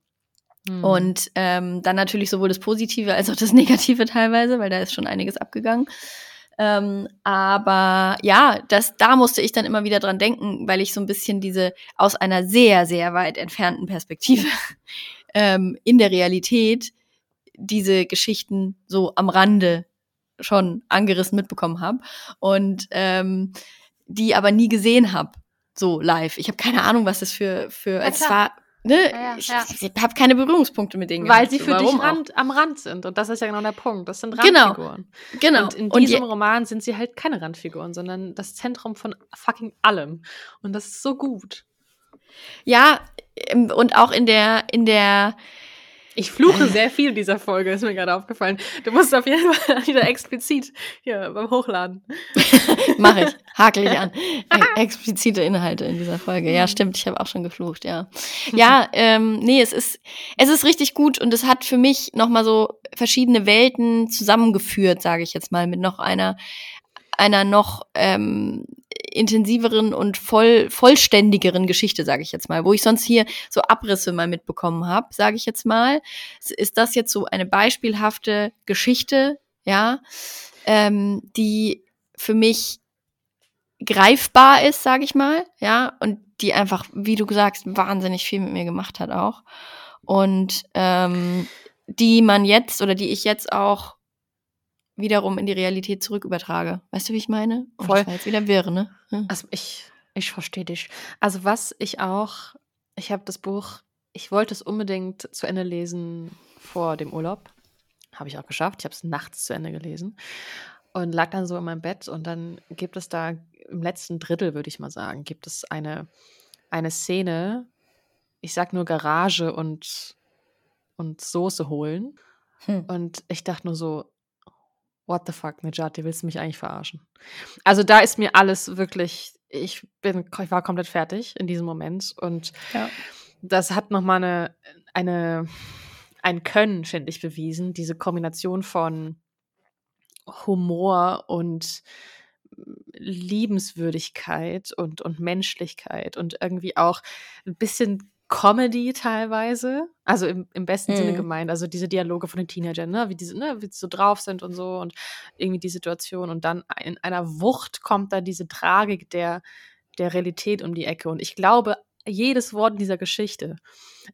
Mhm. Und ähm, dann natürlich sowohl das Positive als auch das Negative teilweise, weil da ist schon einiges abgegangen. Ähm, aber ja, das, da musste ich dann immer wieder dran denken, weil ich so ein bisschen diese aus einer sehr, sehr weit entfernten Perspektive ähm, in der Realität diese Geschichten so am Rande schon angerissen mitbekommen habe und ähm, die aber nie gesehen habe, so live. Ich habe keine Ahnung, was das für, für Ja, es war, ne? Ja, ja, ich ja. habe keine Berührungspunkte mit denen Weil sie so, für dich warum auch? Rand, am Rand sind. Und das ist ja genau der Punkt. Das sind Genau. Randfiguren. Genau. Und in Und diesem je- Roman sind sie halt keine Randfiguren, sondern das Zentrum von fucking allem. Und das ist so gut. Ja, ähm, und auch in der, in der, Ich fluche sehr viel in dieser Folge, ist mir gerade aufgefallen. Du musst auf jeden Fall wieder explizit hier beim Hochladen. mache ich, hakel ich an, e explizite Inhalte in dieser Folge. Ja, stimmt, ich habe auch schon geflucht, ja. Ja, ähm, nee, es ist, es ist richtig gut und es hat für mich nochmal so verschiedene Welten zusammengeführt, sage ich jetzt mal, mit noch einer, einer noch ähm, intensiveren und voll, vollständigeren Geschichte, sage ich jetzt mal, wo ich sonst hier so Abrisse mal mitbekommen habe, sage ich jetzt mal, ist das jetzt so eine beispielhafte Geschichte, ja, ähm, die für mich greifbar ist, sage ich mal, ja, und die einfach, wie du sagst, wahnsinnig viel mit mir gemacht hat auch. Und ähm, die man jetzt oder die ich jetzt auch wiederum in die Realität zurück übertrage. Weißt du, wie ich meine? Oh, Voll. Das war jetzt wieder wirr, ne? Hm. Also ich, ich verstehe dich. Also was ich auch, ich habe das Buch, ich wollte es unbedingt zu Ende lesen vor dem Urlaub. Habe ich auch geschafft. Ich habe es nachts zu Ende gelesen und lag dann so in meinem Bett und dann gibt es da im letzten Drittel, würde ich mal sagen, gibt es eine, eine Szene, ich sag nur Garage und, und Soße holen. Hm. Und ich dachte nur so, what the fuck, Nejati, willst du mich eigentlich verarschen? Also da ist mir alles wirklich, ich bin, ich war komplett fertig in diesem Moment und Ja. das hat nochmal eine, eine, ein Können, finde ich, bewiesen, diese Kombination von Humor und Liebenswürdigkeit und, und Menschlichkeit und irgendwie auch ein bisschen Comedy teilweise, also im, im besten Mhm. Sinne gemeint, also diese Dialoge von den Teenagern, ne, wie diese, ne, wie sie so drauf sind und so und irgendwie die Situation. Und dann in einer Wucht kommt da diese Tragik der, der Realität um die Ecke. Und ich glaube, jedes Wort in dieser Geschichte,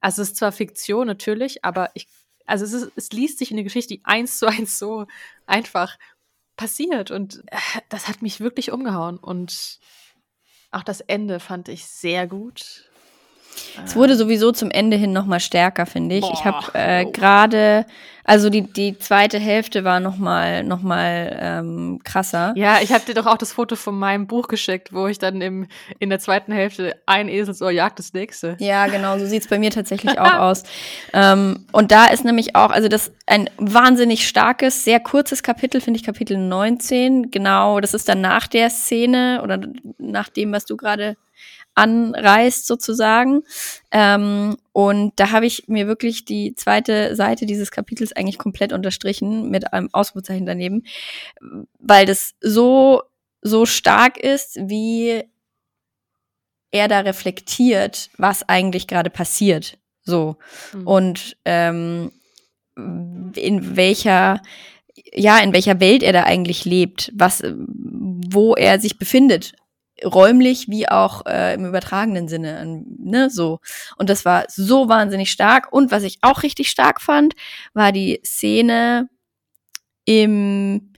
also es ist zwar Fiktion natürlich, aber ich, also es, ist, es liest sich in der Geschichte die eins zu eins so einfach passiert. Und äh, das hat mich wirklich umgehauen. Und auch das Ende fand ich sehr gut. Es wurde sowieso zum Ende hin noch mal stärker, finde ich. ich habe Boah, äh, gerade, also die, die zweite Hälfte war noch mal, noch mal ähm, krasser. Ja, ich habe dir doch auch das Foto von meinem Buch geschickt, wo ich dann im, in der zweiten Hälfte ein Eselsohr jagt das nächste. Ja, genau, so sieht's bei mir tatsächlich auch aus. Ähm, und da ist nämlich auch, also das ein wahnsinnig starkes, sehr kurzes Kapitel, finde ich, Kapitel 19. Genau, das ist dann nach der Szene oder nach dem, was du gerade anreißt sozusagen. Ähm, und da habe ich mir wirklich die zweite Seite dieses Kapitels eigentlich komplett unterstrichen mit einem Ausrufezeichen daneben, weil das so so stark ist, wie er da reflektiert, was eigentlich gerade passiert. So. Mhm. Und ähm, in welcher, ja, in welcher Welt er da eigentlich lebt, was, wo er sich befindet. Räumlich wie auch äh, im übertragenen Sinne, ähm, ne, so. Und das war so wahnsinnig stark. Und was ich auch richtig stark fand, war die Szene im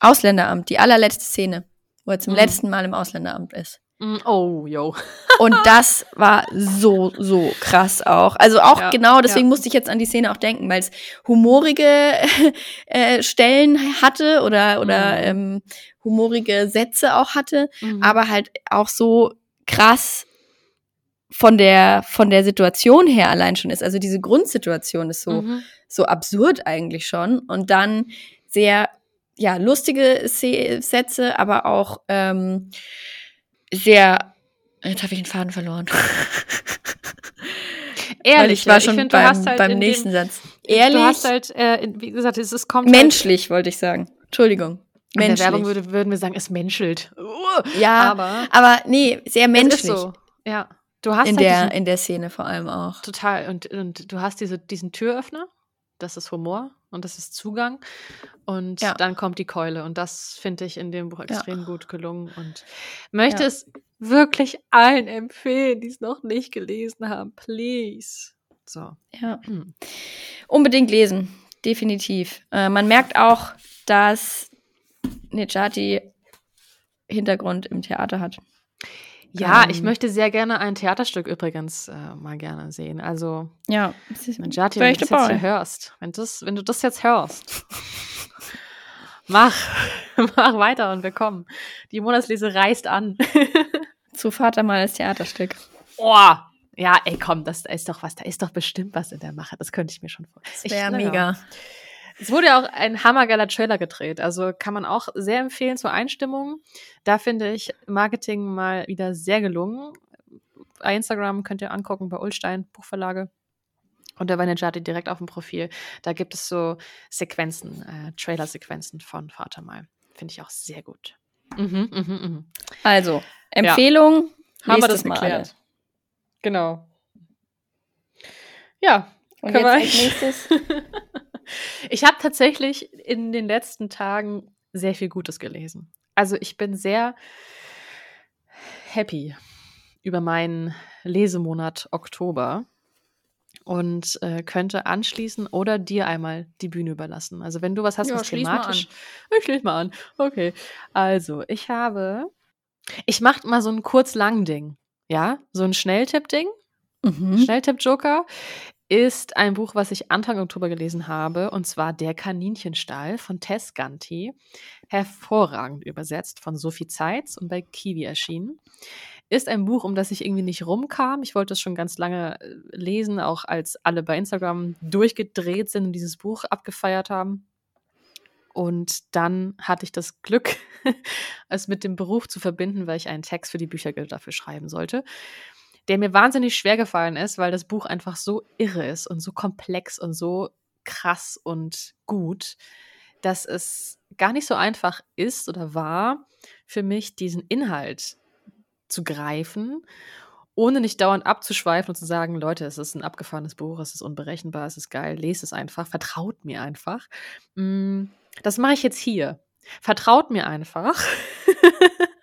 Ausländeramt, die allerletzte Szene, wo er zum Mhm. letzten Mal im Ausländeramt ist. Mm, Oh, yo. Und das war so, so krass auch. Also auch Ja, genau, deswegen ja. musste ich jetzt an die Szene auch denken, weil es humorige äh, Stellen hatte oder, oder Mhm. ähm, humorige Sätze auch hatte, Mhm. aber halt auch so krass von der, von der Situation her allein schon ist. Also diese Grundsituation ist so, Mhm. so absurd eigentlich schon. Und dann sehr, ja, lustige Sätze, aber auch ähm, sehr. Jetzt habe ich den Faden verloren. Weil Ehrlich, ich war schon find, du beim, halt beim nächsten dem, Satz. Ehrlich, Du hast halt, äh, in- wie gesagt, es, es kommt halt, menschlich wollte ich sagen. Entschuldigung. in der Menschlich. Werbung würde, würden wir sagen, es menschelt. Uh, ja, aber aber nee, sehr menschlich. ist so. Ja, du hast In halt der, diesen, in der Szene vor allem auch. total und, und du hast diese, diesen Türöffner, das ist Humor und das ist Zugang und Ja. dann kommt die Keule und das finde ich in dem Buch Ja. extrem gut gelungen und möchte Ja. es wirklich allen empfehlen, die es noch nicht gelesen haben, please. So. Ja. Hm. Unbedingt lesen, definitiv. Äh, man merkt auch, dass Nejati Hintergrund im Theater hat. Ja, Ähm. ich möchte sehr gerne ein Theaterstück übrigens äh, mal gerne sehen. Also, Ja, wär wenn du das jetzt dabei. hier hörst, wenn, das, wenn du das jetzt hörst, mach, mach weiter und wir kommen. Die Monatslese reißt an. Zu Vater mal das Theaterstück. oh, ja, ey, komm, das da ist doch was, da ist doch bestimmt was in der Mache. Das könnte ich mir schon vorstellen. Das wäre mega. Es wurde ja auch ein hammergeiler Trailer gedreht, also kann man auch sehr empfehlen zur Einstimmung. Da finde ich Marketing mal wieder sehr gelungen. Bei Instagram könnt ihr angucken, bei Ulstein, Buchverlage. Und der Vanejati direkt auf dem Profil. Da gibt es so Sequenzen, äh, Trailer-Sequenzen von Vater mal. Finde ich auch sehr gut. Mhm, mhm, mhm. Also, Empfehlung, Haben wir das mal geklärt? Genau. Ja, Und Können wir- jetzt als nächstes. Ich habe tatsächlich in den letzten Tagen sehr viel Gutes gelesen. Also ich bin sehr happy über meinen Lesemonat Oktober und äh, könnte anschließen oder dir einmal die Bühne überlassen. Also wenn du was hast, Ja, was schließ mal thematisch. Ich schließ mal an. Okay. Also, ich habe. Ich mache mal so ein kurz-lang-Ding. Ja, so ein Schnelltipp-Ding. Mhm. Schnelltipp-Joker ist ein Buch, was ich Anfang Oktober gelesen habe, und zwar Der Kaninchenstall von Tess Ganti. Hervorragend übersetzt von Sophie Zeitz und bei Kiwi erschienen. Ist ein Buch, um das ich irgendwie nicht rumkam. Ich wollte es schon ganz lange äh, lesen, auch als alle bei Instagram durchgedreht sind und dieses Buch abgefeiert haben. Und dann hatte ich das Glück, es mit dem Beruf zu verbinden, weil ich einen Text für die Bücher dafür schreiben sollte der mir wahnsinnig schwer gefallen ist, weil das Buch einfach so irre ist und so komplex und so krass und gut, dass es gar nicht so einfach ist oder war für mich, diesen Inhalt zu greifen ohne nicht dauernd abzuschweifen und zu sagen, Leute, es ist ein abgefahrenes Buch, es ist unberechenbar, es ist geil, lest es einfach, vertraut mir einfach. Mm, das mache ich jetzt hier. Vertraut mir einfach.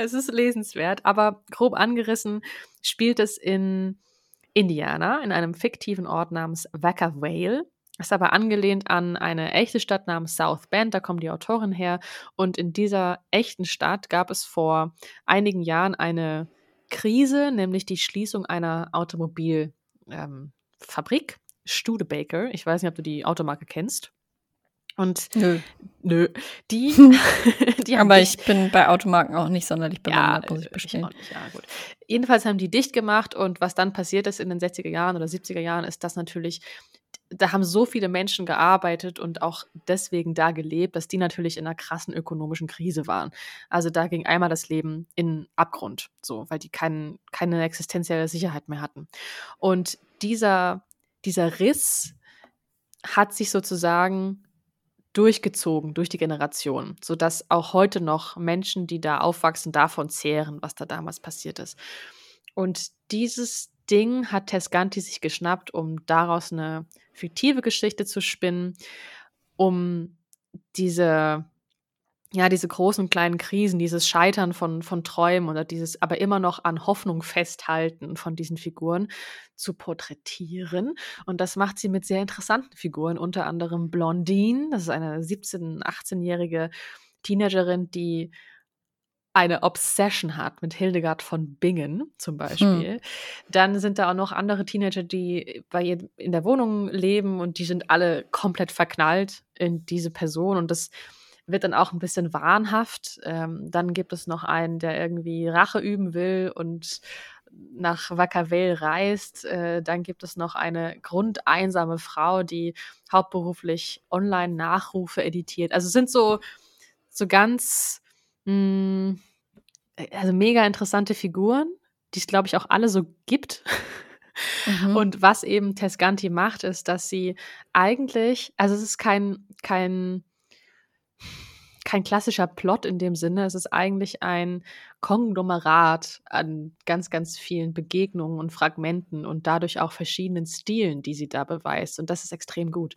es ist lesenswert, aber grob angerissen spielt es in Indiana, in einem fiktiven Ort namens Wacker Vale. Ist aber angelehnt an eine echte Stadt namens South Bend, da kommt die Autorin her. Und in dieser echten Stadt gab es vor einigen Jahren eine Krise, nämlich die Schließung einer Automobilfabrik, ähm, Studebaker. Ich weiß nicht, ob du die Automarke kennst. Und Nö. nö, die, die Aber dicht- ich bin bei Automarken auch nicht sonderlich ja, bewandert, muss ich äh, auch nicht, ja, gut. Jedenfalls haben die dicht gemacht und was dann passiert ist in den 60er Jahren oder 70er Jahren, ist das natürlich, da haben so viele Menschen gearbeitet und auch deswegen da gelebt, dass die natürlich in einer krassen ökonomischen Krise waren. Also da ging einmal das Leben in Abgrund, so, weil die kein, keine existenzielle Sicherheit mehr hatten. Und dieser, dieser Riss hat sich sozusagen durchgezogen durch die Generation, sodass auch heute noch Menschen, die da aufwachsen, davon zehren, was da damals passiert ist. Und dieses Ding hat Tescanti sich geschnappt, um daraus eine fiktive Geschichte zu spinnen, um diese ja, diese großen und kleinen Krisen, dieses Scheitern von, von Träumen oder dieses aber immer noch an Hoffnung festhalten von diesen Figuren zu porträtieren. Und das macht sie mit sehr interessanten Figuren, unter anderem Blondine, das ist eine 17-, 18-jährige Teenagerin, die eine Obsession hat mit Hildegard von Bingen zum Beispiel. Dann sind da auch noch andere Teenager, die bei ihr in der Wohnung leben und die sind alle komplett verknallt in diese Person und das wird dann auch ein bisschen wahnhaft. Ähm, dann gibt es noch einen, der irgendwie Rache üben will und nach Vacaville reist. Äh, dann gibt es noch eine grundeinsame Frau, die hauptberuflich Online-Nachrufe editiert. Also es sind so, so ganz, mh, also mega interessante Figuren, die es, glaube ich, auch alle so gibt. Mhm. Und was eben Tescanti macht, ist, dass sie eigentlich, also es ist kein, kein, kein klassischer Plot in dem Sinne, es ist eigentlich ein Konglomerat an ganz, ganz vielen Begegnungen und Fragmenten und dadurch auch verschiedenen Stilen, die sie da beweist. Und das ist extrem gut.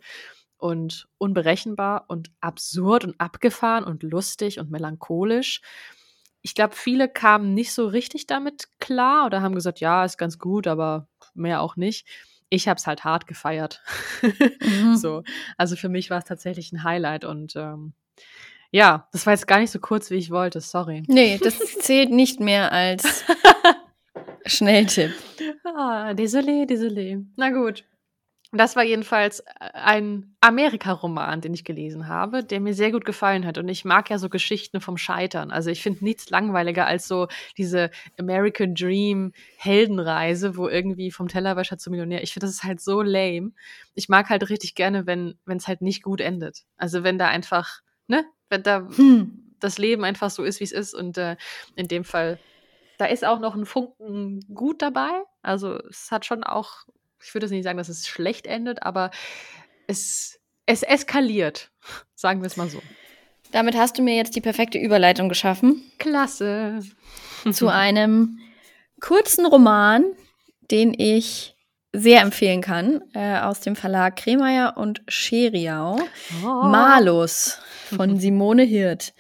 Und unberechenbar und absurd und abgefahren und lustig und melancholisch. Ich glaube, viele kamen nicht so richtig damit klar oder haben gesagt, ja, ist ganz gut, aber mehr auch nicht. Ich habe es halt hart gefeiert. Mhm. so, also für mich war es tatsächlich ein Highlight und ähm, ja, das war jetzt gar nicht so kurz, wie ich wollte. Sorry. Nee, das zählt nicht mehr als Schnelltipp. Ah, désolé, désolé. Na gut. Das war jedenfalls äh, ein Amerika-Roman, den ich gelesen habe, der mir sehr gut gefallen hat. Und ich mag ja so Geschichten vom Scheitern. Also ich finde nichts langweiliger als so diese American Dream Heldenreise, wo irgendwie vom Tellerwäscher zum Millionär. Ich finde, das ist halt so lame. Ich mag halt richtig gerne, wenn es halt nicht gut endet. Also wenn da einfach, ne, wenn da Hm. das Leben einfach so ist, wie es ist. Und äh, in dem Fall, da ist auch noch ein Funken gut dabei. Also es hat schon auch, ich würde jetzt nicht sagen, dass es schlecht endet, aber es, es eskaliert. Sagen wir es mal so. Damit hast du mir jetzt die perfekte Überleitung geschaffen Klasse. zu einem kurzen Roman, den ich sehr empfehlen kann, äh, aus dem Verlag Kremeyer und Scheriau. Oh. Malus von Simone Hirt.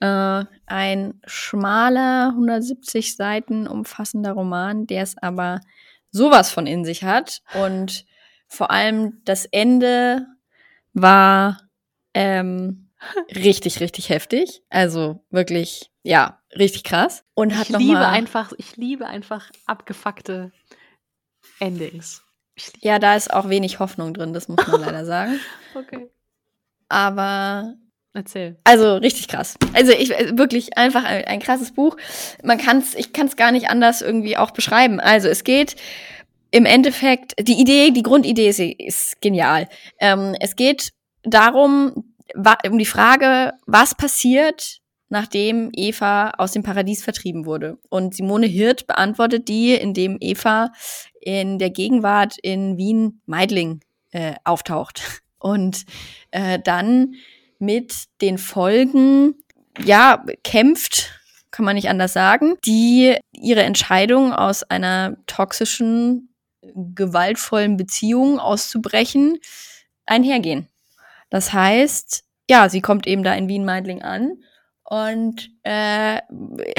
Äh, ein schmaler, 170 Seiten umfassender Roman, der es aber sowas von in sich hat. Und vor allem das Ende war ähm, richtig, richtig heftig. Also wirklich, ja, richtig krass. Und hat ich noch liebe mal, einfach, ich liebe einfach abgefuckte Endings. Ja, da ist auch wenig Hoffnung drin, das muss man leider sagen. okay. Aber Erzähl. Also richtig krass. Also ich äh, wirklich einfach ein, ein krasses Buch. Man kann's, ich kann es gar nicht anders irgendwie auch beschreiben. Also es geht im Endeffekt, die Idee, die Grundidee ist, ist genial. Ähm, es geht darum, um die Frage, was passiert, nachdem Eva aus dem Paradies vertrieben wurde. Und Simone Hirt beantwortet die, indem Eva in der Gegenwart in Wien Meidling äh, auftaucht. Und äh, dann mit den Folgen, ja, kämpft, kann man nicht anders sagen, die ihre Entscheidung aus einer toxischen, gewaltvollen Beziehung auszubrechen, einhergehen. Das heißt, ja, sie kommt eben da in Wien-Meidling an und äh,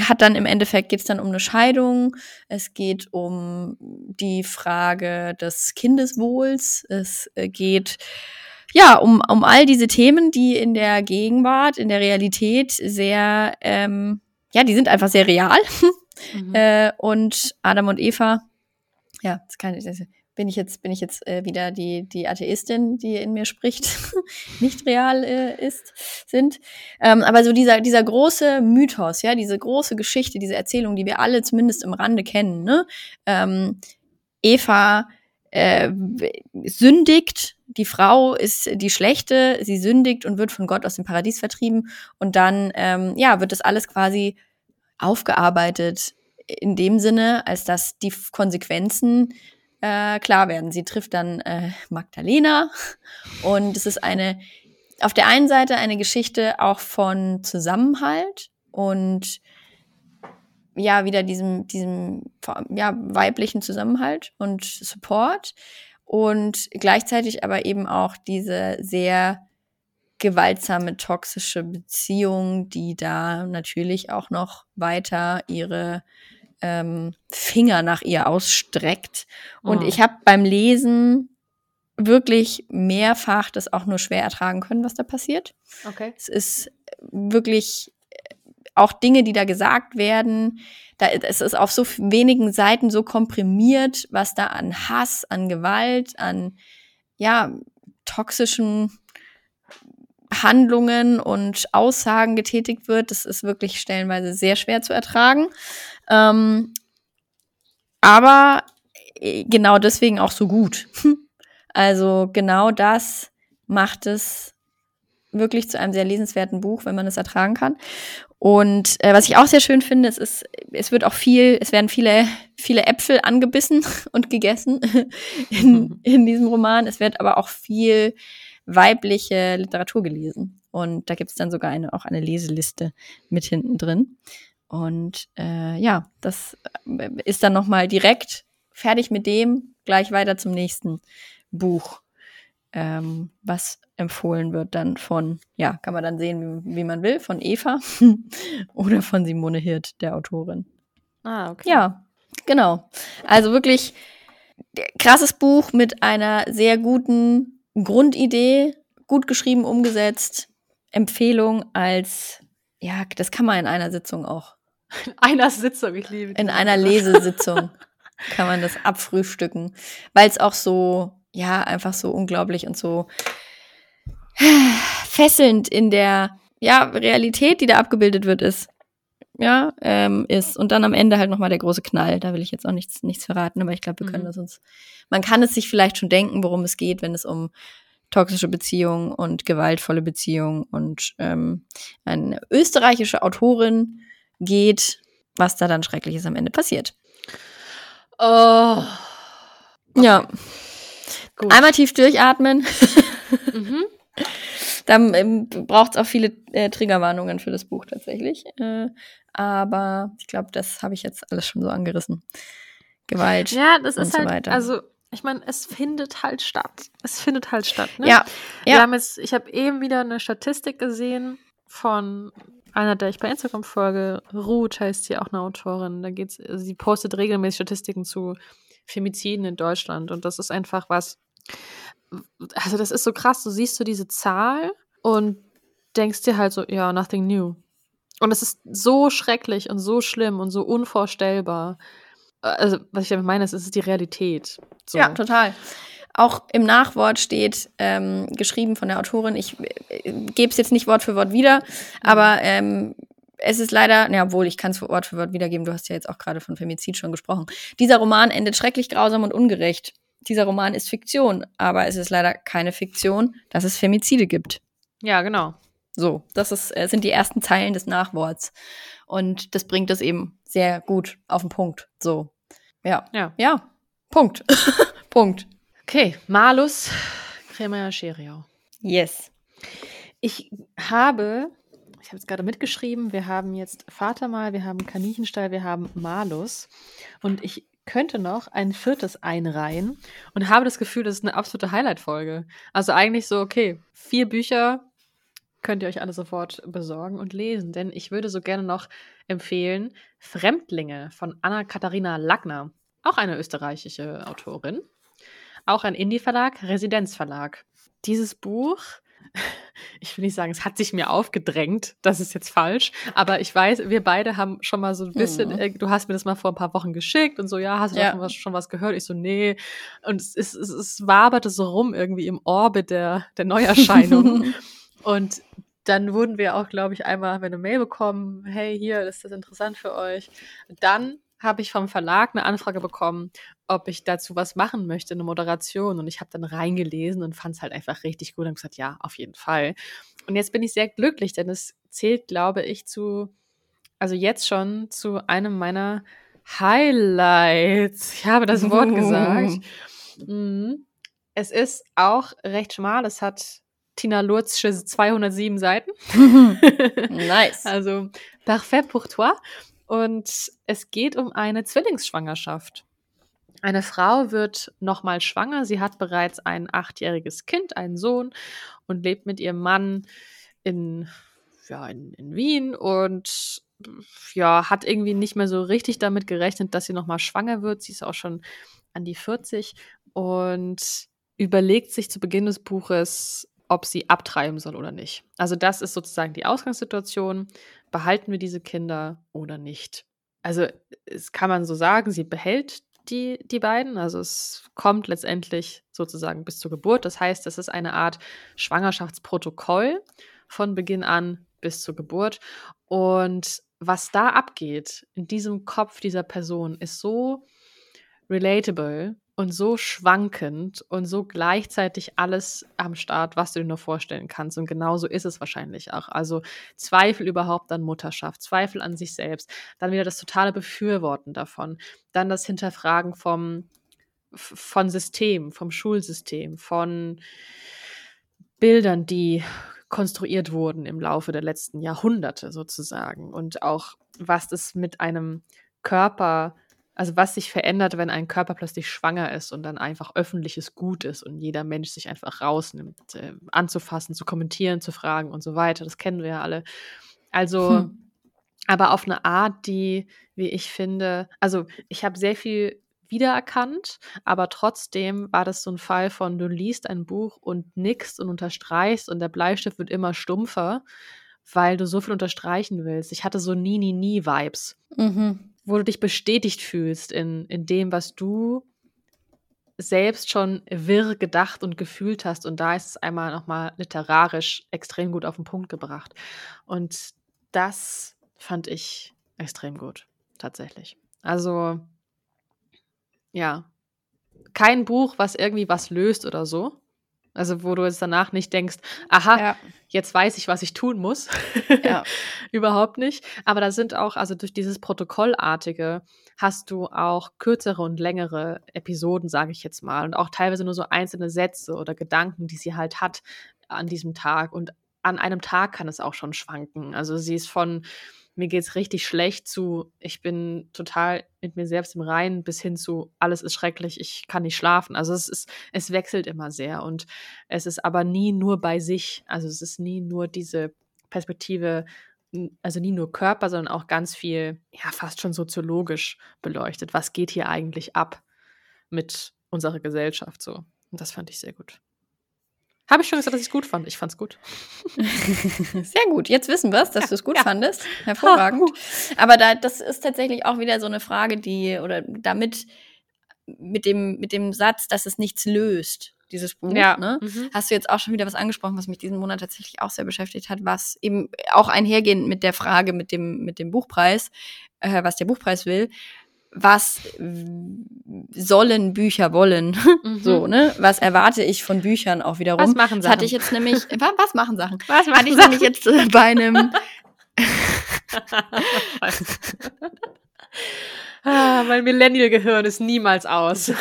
hat dann im Endeffekt geht es dann um eine Scheidung, es geht um die Frage des Kindeswohls, es äh, geht ja um, um all diese Themen, die in der Gegenwart, in der Realität sehr, ähm, ja, die sind einfach sehr real. Mhm. äh, und Adam und Eva, ja, das kann ich, das, bin ich jetzt, bin ich jetzt äh, wieder die, die Atheistin, die in mir spricht, nicht real äh, ist, sind. Ähm, aber so dieser, dieser große Mythos, ja, diese große Geschichte, diese Erzählung, die wir alle zumindest im Rande kennen, ne? Ähm, Eva äh, sündigt, die Frau ist die Schlechte, sie sündigt und wird von Gott aus dem Paradies vertrieben. Und dann, ähm, ja, wird das alles quasi aufgearbeitet in dem Sinne, als dass die Konsequenzen äh, klar werden. Sie trifft dann äh, Magdalena. Und es ist eine, auf der einen Seite eine Geschichte auch von Zusammenhalt und ja, wieder diesem, diesem ja, weiblichen Zusammenhalt und Support und gleichzeitig aber eben auch diese sehr gewaltsame, toxische Beziehung, die da natürlich auch noch weiter ihre ähm, Finger nach ihr ausstreckt. Und oh. ich habe beim Lesen wirklich mehrfach das auch nur schwer ertragen können, was da passiert. Okay. Es ist wirklich auch Dinge, die da gesagt werden. Da, es ist auf so wenigen Seiten so komprimiert, was da an Hass, an Gewalt, an ja, toxischen Handlungen und Aussagen getätigt wird. Das ist wirklich stellenweise sehr schwer zu ertragen. Ähm, aber äh, genau deswegen auch so gut. Also genau das macht es wirklich zu einem sehr lesenswerten Buch, wenn man es ertragen kann. Und äh, was ich auch sehr schön finde, es ist, es wird auch viel, es werden viele, viele Äpfel angebissen und gegessen in, in diesem Roman. Es wird aber auch viel weibliche Literatur gelesen. Und da gibt es dann sogar eine, auch eine Leseliste mit hinten drin. Und äh, ja, das äh, ist dann nochmal direkt fertig mit dem, gleich weiter zum nächsten Buch, ähm, was empfohlen wird dann von, ja, kann man dann sehen, wie, wie man will, von Eva oder von Simone Hirt, der Autorin. Ah, okay. Ja, genau. Also wirklich krasses Buch mit einer sehr guten Grundidee, gut geschrieben, umgesetzt. Empfehlung als, ja, das kann man in einer Sitzung auch in einer Sitzung, ich liebe In einer Lesesitzung kann man das abfrühstücken, weil es auch so, ja, einfach so unglaublich und so fesselnd in der ja, Realität, die da abgebildet wird, ist. Ja, ähm, ist. Und dann am Ende halt nochmal der große Knall. Da will ich jetzt auch nichts, nichts verraten, aber ich glaube, wir mhm. können das uns. Man kann es sich vielleicht schon denken, worum es geht, wenn es um toxische Beziehungen und gewaltvolle Beziehungen und ähm, eine österreichische Autorin geht, was da dann Schreckliches am Ende passiert. Oh. Okay. Ja. Gut. Einmal tief durchatmen. mhm. Dann ähm, braucht es auch viele äh, Triggerwarnungen für das Buch tatsächlich. Äh, aber ich glaube, das habe ich jetzt alles schon so angerissen. Gewalt. Ja, das ist so halt, weiter. also ich meine, es findet halt statt. Es findet halt statt. Ne? Ja. Wir ja. haben jetzt, ich habe eben wieder eine Statistik gesehen von einer, der ich bei Instagram folge, Ruth heißt sie auch eine Autorin. Da geht's, sie postet regelmäßig Statistiken zu Femiziden in Deutschland. Und das ist einfach was. Also, das ist so krass. Du siehst so diese Zahl und denkst dir halt so, ja, nothing new. Und es ist so schrecklich und so schlimm und so unvorstellbar. Also, was ich damit meine, ist, es ist die Realität. So. Ja, total. Auch im Nachwort steht, ähm, geschrieben von der Autorin, ich äh, gebe es jetzt nicht Wort für Wort wieder, aber ähm, es ist leider, na, obwohl ich kann es Wort für Wort wiedergeben, du hast ja jetzt auch gerade von Femizid schon gesprochen. Dieser Roman endet schrecklich grausam und ungerecht. Dieser Roman ist Fiktion, aber es ist leider keine Fiktion, dass es Femizide gibt. Ja, genau. So, das ist, äh, sind die ersten Zeilen des Nachworts. Und das bringt es eben sehr gut auf den Punkt. So. Ja. Ja. Ja. Punkt. Punkt. Okay, Malus Cremaya Scheriau. Yes. Ich habe ich habe jetzt gerade mitgeschrieben, wir haben jetzt Vatermal, wir haben Kaninchenstall, wir haben Malus. Und ich könnte noch ein viertes einreihen und habe das Gefühl, das ist eine absolute Highlight-Folge. Also eigentlich so, okay, vier Bücher könnt ihr euch alle sofort besorgen und lesen, denn ich würde so gerne noch empfehlen Fremdlinge von Anna-Katharina Lackner, auch eine österreichische Autorin, auch ein Indie-Verlag, Residenzverlag. Dieses Buch ich will nicht sagen, es hat sich mir aufgedrängt, das ist jetzt falsch, aber ich weiß, wir beide haben schon mal so ein bisschen, mhm. du hast mir das mal vor ein paar Wochen geschickt und so, ja, hast du ja. schon, was, schon was gehört? Ich so, nee. Und es, es, es, es waberte so rum irgendwie im Orbit der, der Neuerscheinung. und dann wurden wir auch, glaube ich, einmal eine Mail bekommen, hey, hier, ist das interessant für euch? Dann habe ich vom Verlag eine Anfrage bekommen, ob ich dazu was machen möchte, eine Moderation. Und ich habe dann reingelesen und fand es halt einfach richtig gut und gesagt, ja, auf jeden Fall. Und jetzt bin ich sehr glücklich, denn es zählt, glaube ich, zu, also jetzt schon zu einem meiner Highlights. Ich habe das Wort gesagt. Mhm. Es ist auch recht schmal. Es hat Tina Lurzsche 207 Seiten. nice. Also, parfait pour toi. Und es geht um eine Zwillingsschwangerschaft. Eine Frau wird nochmal schwanger. Sie hat bereits ein achtjähriges Kind, einen Sohn und lebt mit ihrem Mann in, ja, in, in Wien und ja, hat irgendwie nicht mehr so richtig damit gerechnet, dass sie nochmal schwanger wird. Sie ist auch schon an die 40 und überlegt sich zu Beginn des Buches, ob sie abtreiben soll oder nicht. Also das ist sozusagen die Ausgangssituation behalten wir diese Kinder oder nicht? Also, es kann man so sagen, sie behält die, die beiden. Also es kommt letztendlich sozusagen bis zur Geburt. Das heißt, es ist eine Art Schwangerschaftsprotokoll von Beginn an bis zur Geburt. Und was da abgeht in diesem Kopf dieser Person ist so relatable und so schwankend und so gleichzeitig alles am Start, was du dir nur vorstellen kannst. Und genauso ist es wahrscheinlich auch. Also Zweifel überhaupt an Mutterschaft, Zweifel an sich selbst, dann wieder das totale Befürworten davon, dann das Hinterfragen vom, von System, vom Schulsystem, von Bildern, die konstruiert wurden im Laufe der letzten Jahrhunderte sozusagen und auch was das mit einem Körper also was sich verändert, wenn ein Körper plötzlich schwanger ist und dann einfach öffentliches Gut ist und jeder Mensch sich einfach rausnimmt, äh, anzufassen, zu kommentieren, zu fragen und so weiter. Das kennen wir ja alle. Also, hm. aber auf eine Art, die, wie ich finde, also ich habe sehr viel wiedererkannt, aber trotzdem war das so ein Fall von, du liest ein Buch und nickst und unterstreichst und der Bleistift wird immer stumpfer, weil du so viel unterstreichen willst. Ich hatte so nie, nie, nie Vibes. Mhm wo du dich bestätigt fühlst in, in dem, was du selbst schon wirr gedacht und gefühlt hast. Und da ist es einmal nochmal literarisch extrem gut auf den Punkt gebracht. Und das fand ich extrem gut, tatsächlich. Also, ja, kein Buch, was irgendwie was löst oder so, also, wo du jetzt danach nicht denkst, aha, ja. jetzt weiß ich, was ich tun muss. Ja. Überhaupt nicht. Aber da sind auch, also durch dieses Protokollartige hast du auch kürzere und längere Episoden, sage ich jetzt mal. Und auch teilweise nur so einzelne Sätze oder Gedanken, die sie halt hat an diesem Tag. Und an einem Tag kann es auch schon schwanken. Also sie ist von mir geht es richtig schlecht zu, ich bin total mit mir selbst im Reinen, bis hin zu, alles ist schrecklich, ich kann nicht schlafen. Also es ist, es wechselt immer sehr und es ist aber nie nur bei sich. Also es ist nie nur diese Perspektive, also nie nur Körper, sondern auch ganz viel, ja, fast schon soziologisch beleuchtet. Was geht hier eigentlich ab mit unserer Gesellschaft so? Und das fand ich sehr gut. Habe ich schon gesagt, dass ich es gut fand. Ich fand es gut. Sehr gut. Jetzt wissen wir es, dass ja, du es gut ja. fandest. Hervorragend. Aber da, das ist tatsächlich auch wieder so eine Frage, die, oder damit, mit dem, mit dem Satz, dass es nichts löst, dieses Buch, ja. ne? Mhm. hast du jetzt auch schon wieder was angesprochen, was mich diesen Monat tatsächlich auch sehr beschäftigt hat, was eben auch einhergehend mit der Frage mit dem, mit dem Buchpreis, äh, was der Buchpreis will, was sollen Bücher wollen? Mhm. So, ne? Was erwarte ich von Büchern auch wiederum? Was machen Sachen? Das hatte ich jetzt nämlich, was machen Sachen? Was machen hatte ich Sachen? nämlich jetzt äh, bei einem ah, mein Millennial-Gehirn ist niemals aus.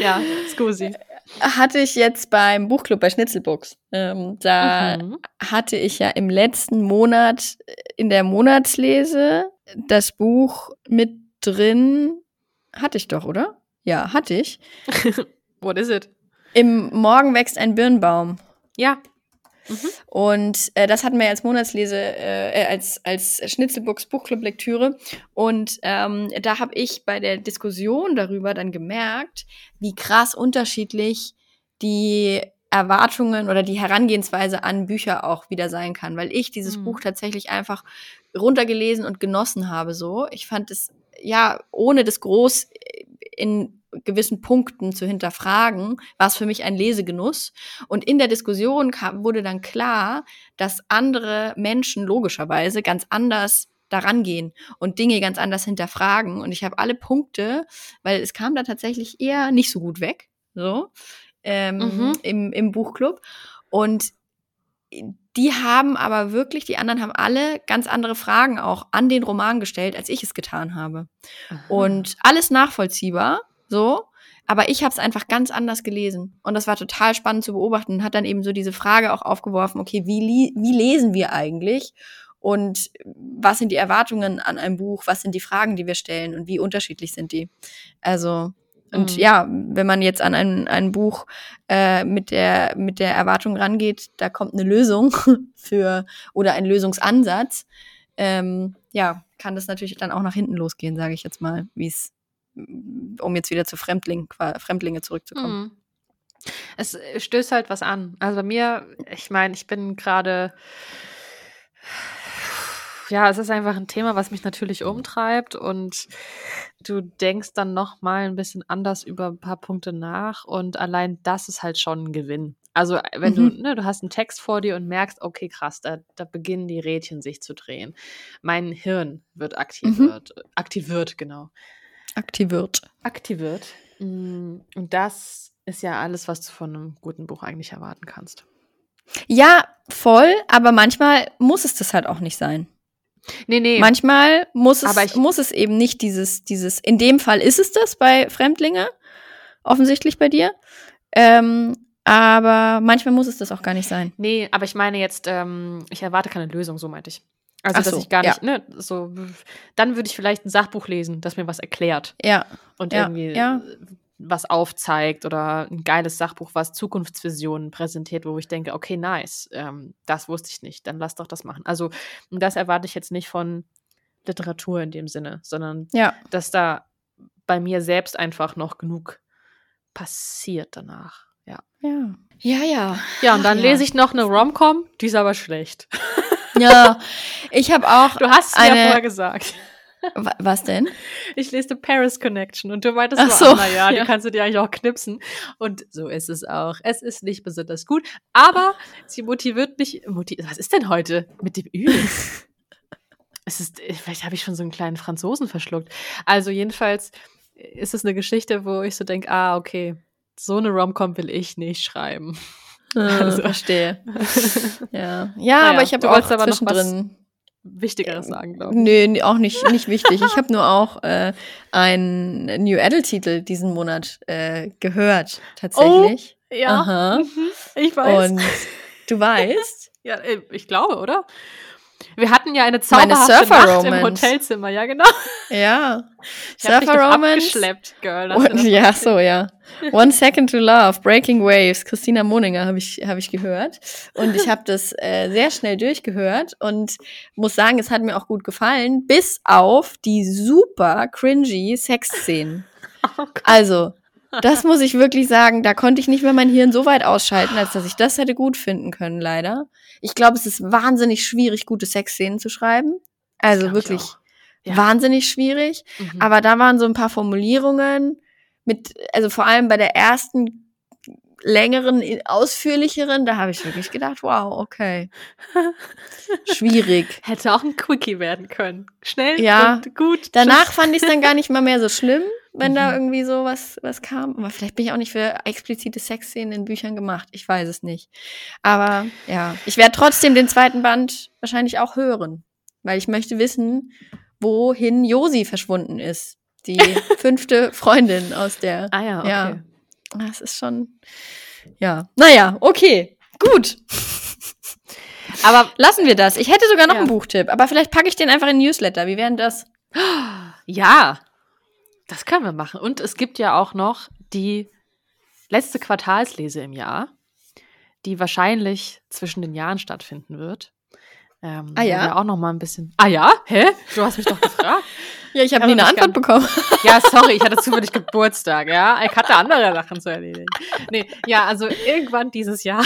ja, scusi. hatte ich jetzt beim Buchclub bei Schnitzelbooks. Ähm, da mhm. hatte ich ja im letzten Monat in der Monatslese das Buch mit drin. Hatte ich doch, oder? Ja, hatte ich. What is it? Im Morgen wächst ein Birnbaum. Ja. Mhm. Und äh, das hatten wir als Monatslese, äh, als, als Schnitzelbooks Buchclub-Lektüre. Und ähm, da habe ich bei der Diskussion darüber dann gemerkt, wie krass unterschiedlich die Erwartungen oder die Herangehensweise an Bücher auch wieder sein kann, weil ich dieses mhm. Buch tatsächlich einfach runtergelesen und genossen habe so. Ich fand es ja ohne das groß in gewissen Punkten zu hinterfragen, war es für mich ein Lesegenuss. Und in der Diskussion kam, wurde dann klar, dass andere Menschen logischerweise ganz anders daran gehen und Dinge ganz anders hinterfragen. Und ich habe alle Punkte, weil es kam da tatsächlich eher nicht so gut weg, so ähm, mhm. im, im Buchclub. Und die haben aber wirklich, die anderen haben alle ganz andere Fragen auch an den Roman gestellt, als ich es getan habe. Aha. Und alles nachvollziehbar. So. Aber ich habe es einfach ganz anders gelesen. Und das war total spannend zu beobachten. Hat dann eben so diese Frage auch aufgeworfen, okay, wie, wie lesen wir eigentlich? Und was sind die Erwartungen an ein Buch? Was sind die Fragen, die wir stellen? Und wie unterschiedlich sind die? Also, und mhm. ja, wenn man jetzt an ein, ein Buch äh, mit, der, mit der Erwartung rangeht, da kommt eine Lösung für oder ein Lösungsansatz, ähm, ja, kann das natürlich dann auch nach hinten losgehen, sage ich jetzt mal, wie es um jetzt wieder zu Fremdling, Fremdlinge zurückzukommen. Mhm. Es äh, stößt halt was an. Also bei mir, ich meine, ich bin gerade, ja, es ist einfach ein Thema, was mich natürlich umtreibt und du denkst dann noch mal ein bisschen anders über ein paar Punkte nach und allein das ist halt schon ein Gewinn. Also äh, wenn mhm. du, ne, du hast einen Text vor dir und merkst, okay, krass, da, da beginnen die Rädchen sich zu drehen. Mein Hirn wird aktiviert, mhm. aktiviert, genau aktiviert. Aktiviert. Mm, und das ist ja alles, was du von einem guten Buch eigentlich erwarten kannst. Ja, voll, aber manchmal muss es das halt auch nicht sein. Nee, nee. Manchmal muss es, muss es eben nicht dieses, dieses, in dem Fall ist es das bei Fremdlinge, offensichtlich bei dir. Ähm, aber manchmal muss es das auch gar nicht sein. Nee, aber ich meine jetzt, ähm, ich erwarte keine Lösung, so meinte ich. Also, Ach dass so, ich gar nicht, ja. ne, so, dann würde ich vielleicht ein Sachbuch lesen, das mir was erklärt. Ja. Und ja. irgendwie ja. Was aufzeigt oder ein geiles Sachbuch, was Zukunftsvisionen präsentiert, wo ich denke, okay, nice, ähm, das wusste ich nicht, dann lass doch das machen. Also, das erwarte ich jetzt nicht von Literatur in dem Sinne, sondern ja. dass da bei mir selbst einfach noch genug passiert danach. Ja. Ja. Ja, ja. Ja, und dann Ach, lese ich noch eine Romcom, die ist aber schlecht. Ja, ich habe auch. Du hast es eine... ja vorher gesagt. Was denn? Ich lese Paris Connection und du meintest Ach so, so, naja, ja. die kannst du dir eigentlich auch knipsen. Und so ist es auch. Es ist nicht besonders gut, aber sie motiviert mich. Motiv Was ist denn heute mit dem Ü? es ist, vielleicht habe ich schon so einen kleinen Franzosen verschluckt. Also jedenfalls ist es eine Geschichte, wo ich so denke, ah, okay, so eine Romcom will ich nicht schreiben. Also. Verstehe. ja, ja naja, aber ich habe auch aber zwischendrin Wichtigeres sagen, glaube ich. Nee, auch nicht, nicht wichtig. Ich habe nur auch äh, einen New Adult-Titel diesen Monat äh, gehört, tatsächlich. Oh, ja, Aha. Mhm, ich weiß. Und du weißt? ja, äh, ich glaube, oder? Wir hatten ja eine zauberhafte Nacht im Hotelzimmer, ja genau. Ja. Ich Surfer Romance. Abgeschleppt, Girl. Und, ja, so ja. One Second to Love, Breaking Waves, Christina Moninger habe ich hab ich gehört und ich habe das äh, sehr schnell durchgehört und muss sagen, es hat mir auch gut gefallen, bis auf die super cringy Sexszenen. Oh also das muss ich wirklich sagen, da konnte ich nicht mehr mein Hirn so weit ausschalten, als dass ich das hätte gut finden können, leider. Ich glaube, es ist wahnsinnig schwierig, gute Sexszenen zu schreiben. Also wirklich ja. wahnsinnig schwierig. Mhm. Aber da waren so ein paar Formulierungen mit, also vor allem bei der ersten längeren, ausführlicheren, da habe ich wirklich gedacht, wow, okay. Schwierig. Hätte auch ein Quickie werden können. Schnell ja, und gut. Danach fand ich es dann gar nicht mal mehr so schlimm wenn mhm. da irgendwie so was, was kam. Aber vielleicht bin ich auch nicht für explizite Sexszenen in Büchern gemacht. Ich weiß es nicht. Aber ja, ich werde trotzdem den zweiten Band wahrscheinlich auch hören. Weil ich möchte wissen, wohin Josi verschwunden ist. Die fünfte Freundin aus der. Ah ja, okay. Ja. Das ist schon. Ja. Naja, okay. Gut. Aber lassen wir das. Ich hätte sogar noch Ja. einen Buchtipp, aber vielleicht packe ich den einfach in Newsletter. Wie wären das? Ja, das können wir machen. Und es gibt ja auch noch die letzte Quartalslese im Jahr, die wahrscheinlich zwischen den Jahren stattfinden wird. Ähm, Ah ja? auch noch mal ein bisschen. Ah ja? Hä? Du hast mich doch gefragt. Ja, ich habe nie eine Antwort bekommen. Ja, sorry, ich hatte zufällig Geburtstag, ja. Ich hatte andere Sachen zu erledigen. Nee, ja, also irgendwann dieses Jahr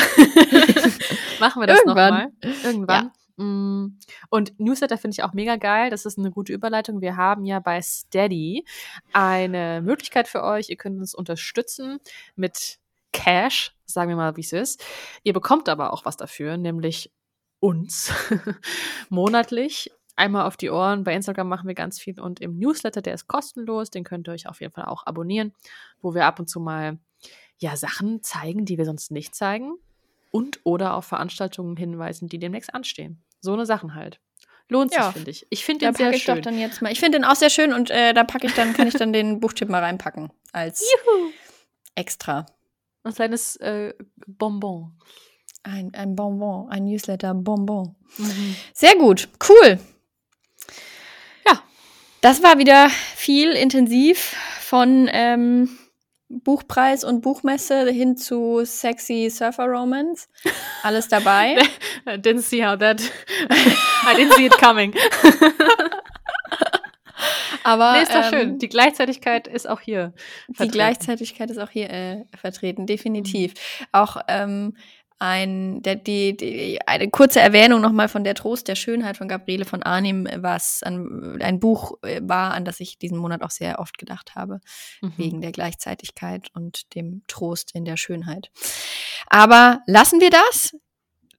machen wir das Irgendwann. nochmal. Irgendwann. Mm, Und Newsletter finde ich auch mega geil. Das ist eine gute Überleitung. Wir haben ja bei Steady eine Möglichkeit für euch. Ihr könnt uns unterstützen mit Cash, sagen wir mal, wie es ist. Ihr bekommt aber auch was dafür, nämlich uns monatlich. Einmal auf die Ohren. Bei Instagram machen wir ganz viel und im Newsletter, der ist kostenlos, den könnt ihr euch auf jeden Fall auch abonnieren, wo wir ab und zu mal ja Sachen zeigen, die wir sonst nicht zeigen und oder auf Veranstaltungen hinweisen, die demnächst anstehen. So eine Sachen halt. Lohnt sich, Ja. finde ich. Ich finde den sehr ich schön. dann jetzt mal. Ich finde den auch sehr schön und äh, da packe ich dann, kann ich dann den Buchtipp mal reinpacken als Juhu. extra. Ein kleines äh, Bonbon. Ein, ein Bonbon, ein Newsletter-Bonbon. Mhm. Sehr gut, cool. Ja. Das war wieder viel intensiv von ähm, Buchpreis und Buchmesse hin zu sexy Surfer Romance. Alles dabei. I didn't see how that. I didn't see it coming. Aber nee, ist doch ähm, schön. Die Gleichzeitigkeit ist auch hier. Die vertreten. Gleichzeitigkeit ist auch hier äh, vertreten, definitiv. Auch ähm, ein, der, die, die, eine kurze Erwähnung nochmal von Der Trost der Schönheit von Gabriele von Arnim, was ein, ein Buch äh, war, an das ich diesen Monat auch sehr oft gedacht habe, Mhm. wegen der Gleichzeitigkeit und dem Trost in der Schönheit. Aber lassen wir das.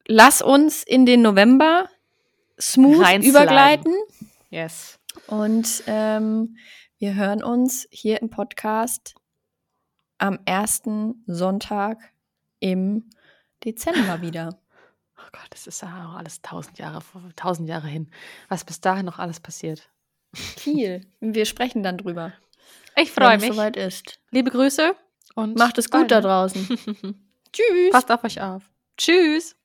Lass uns in den November smooth Reinsliden. übergleiten. Yes. Und ähm, wir hören uns hier im Podcast am ersten Sonntag im Dezember wieder. Oh Gott, das ist ja auch alles tausend Jahre, tausend Jahre hin. Was bis dahin noch alles passiert. Viel. Wir sprechen dann drüber. Ich freue es mich. soweit ist. Liebe Grüße und Macht es gut da draußen. Tschüss. Passt auf euch auf. Tschüss.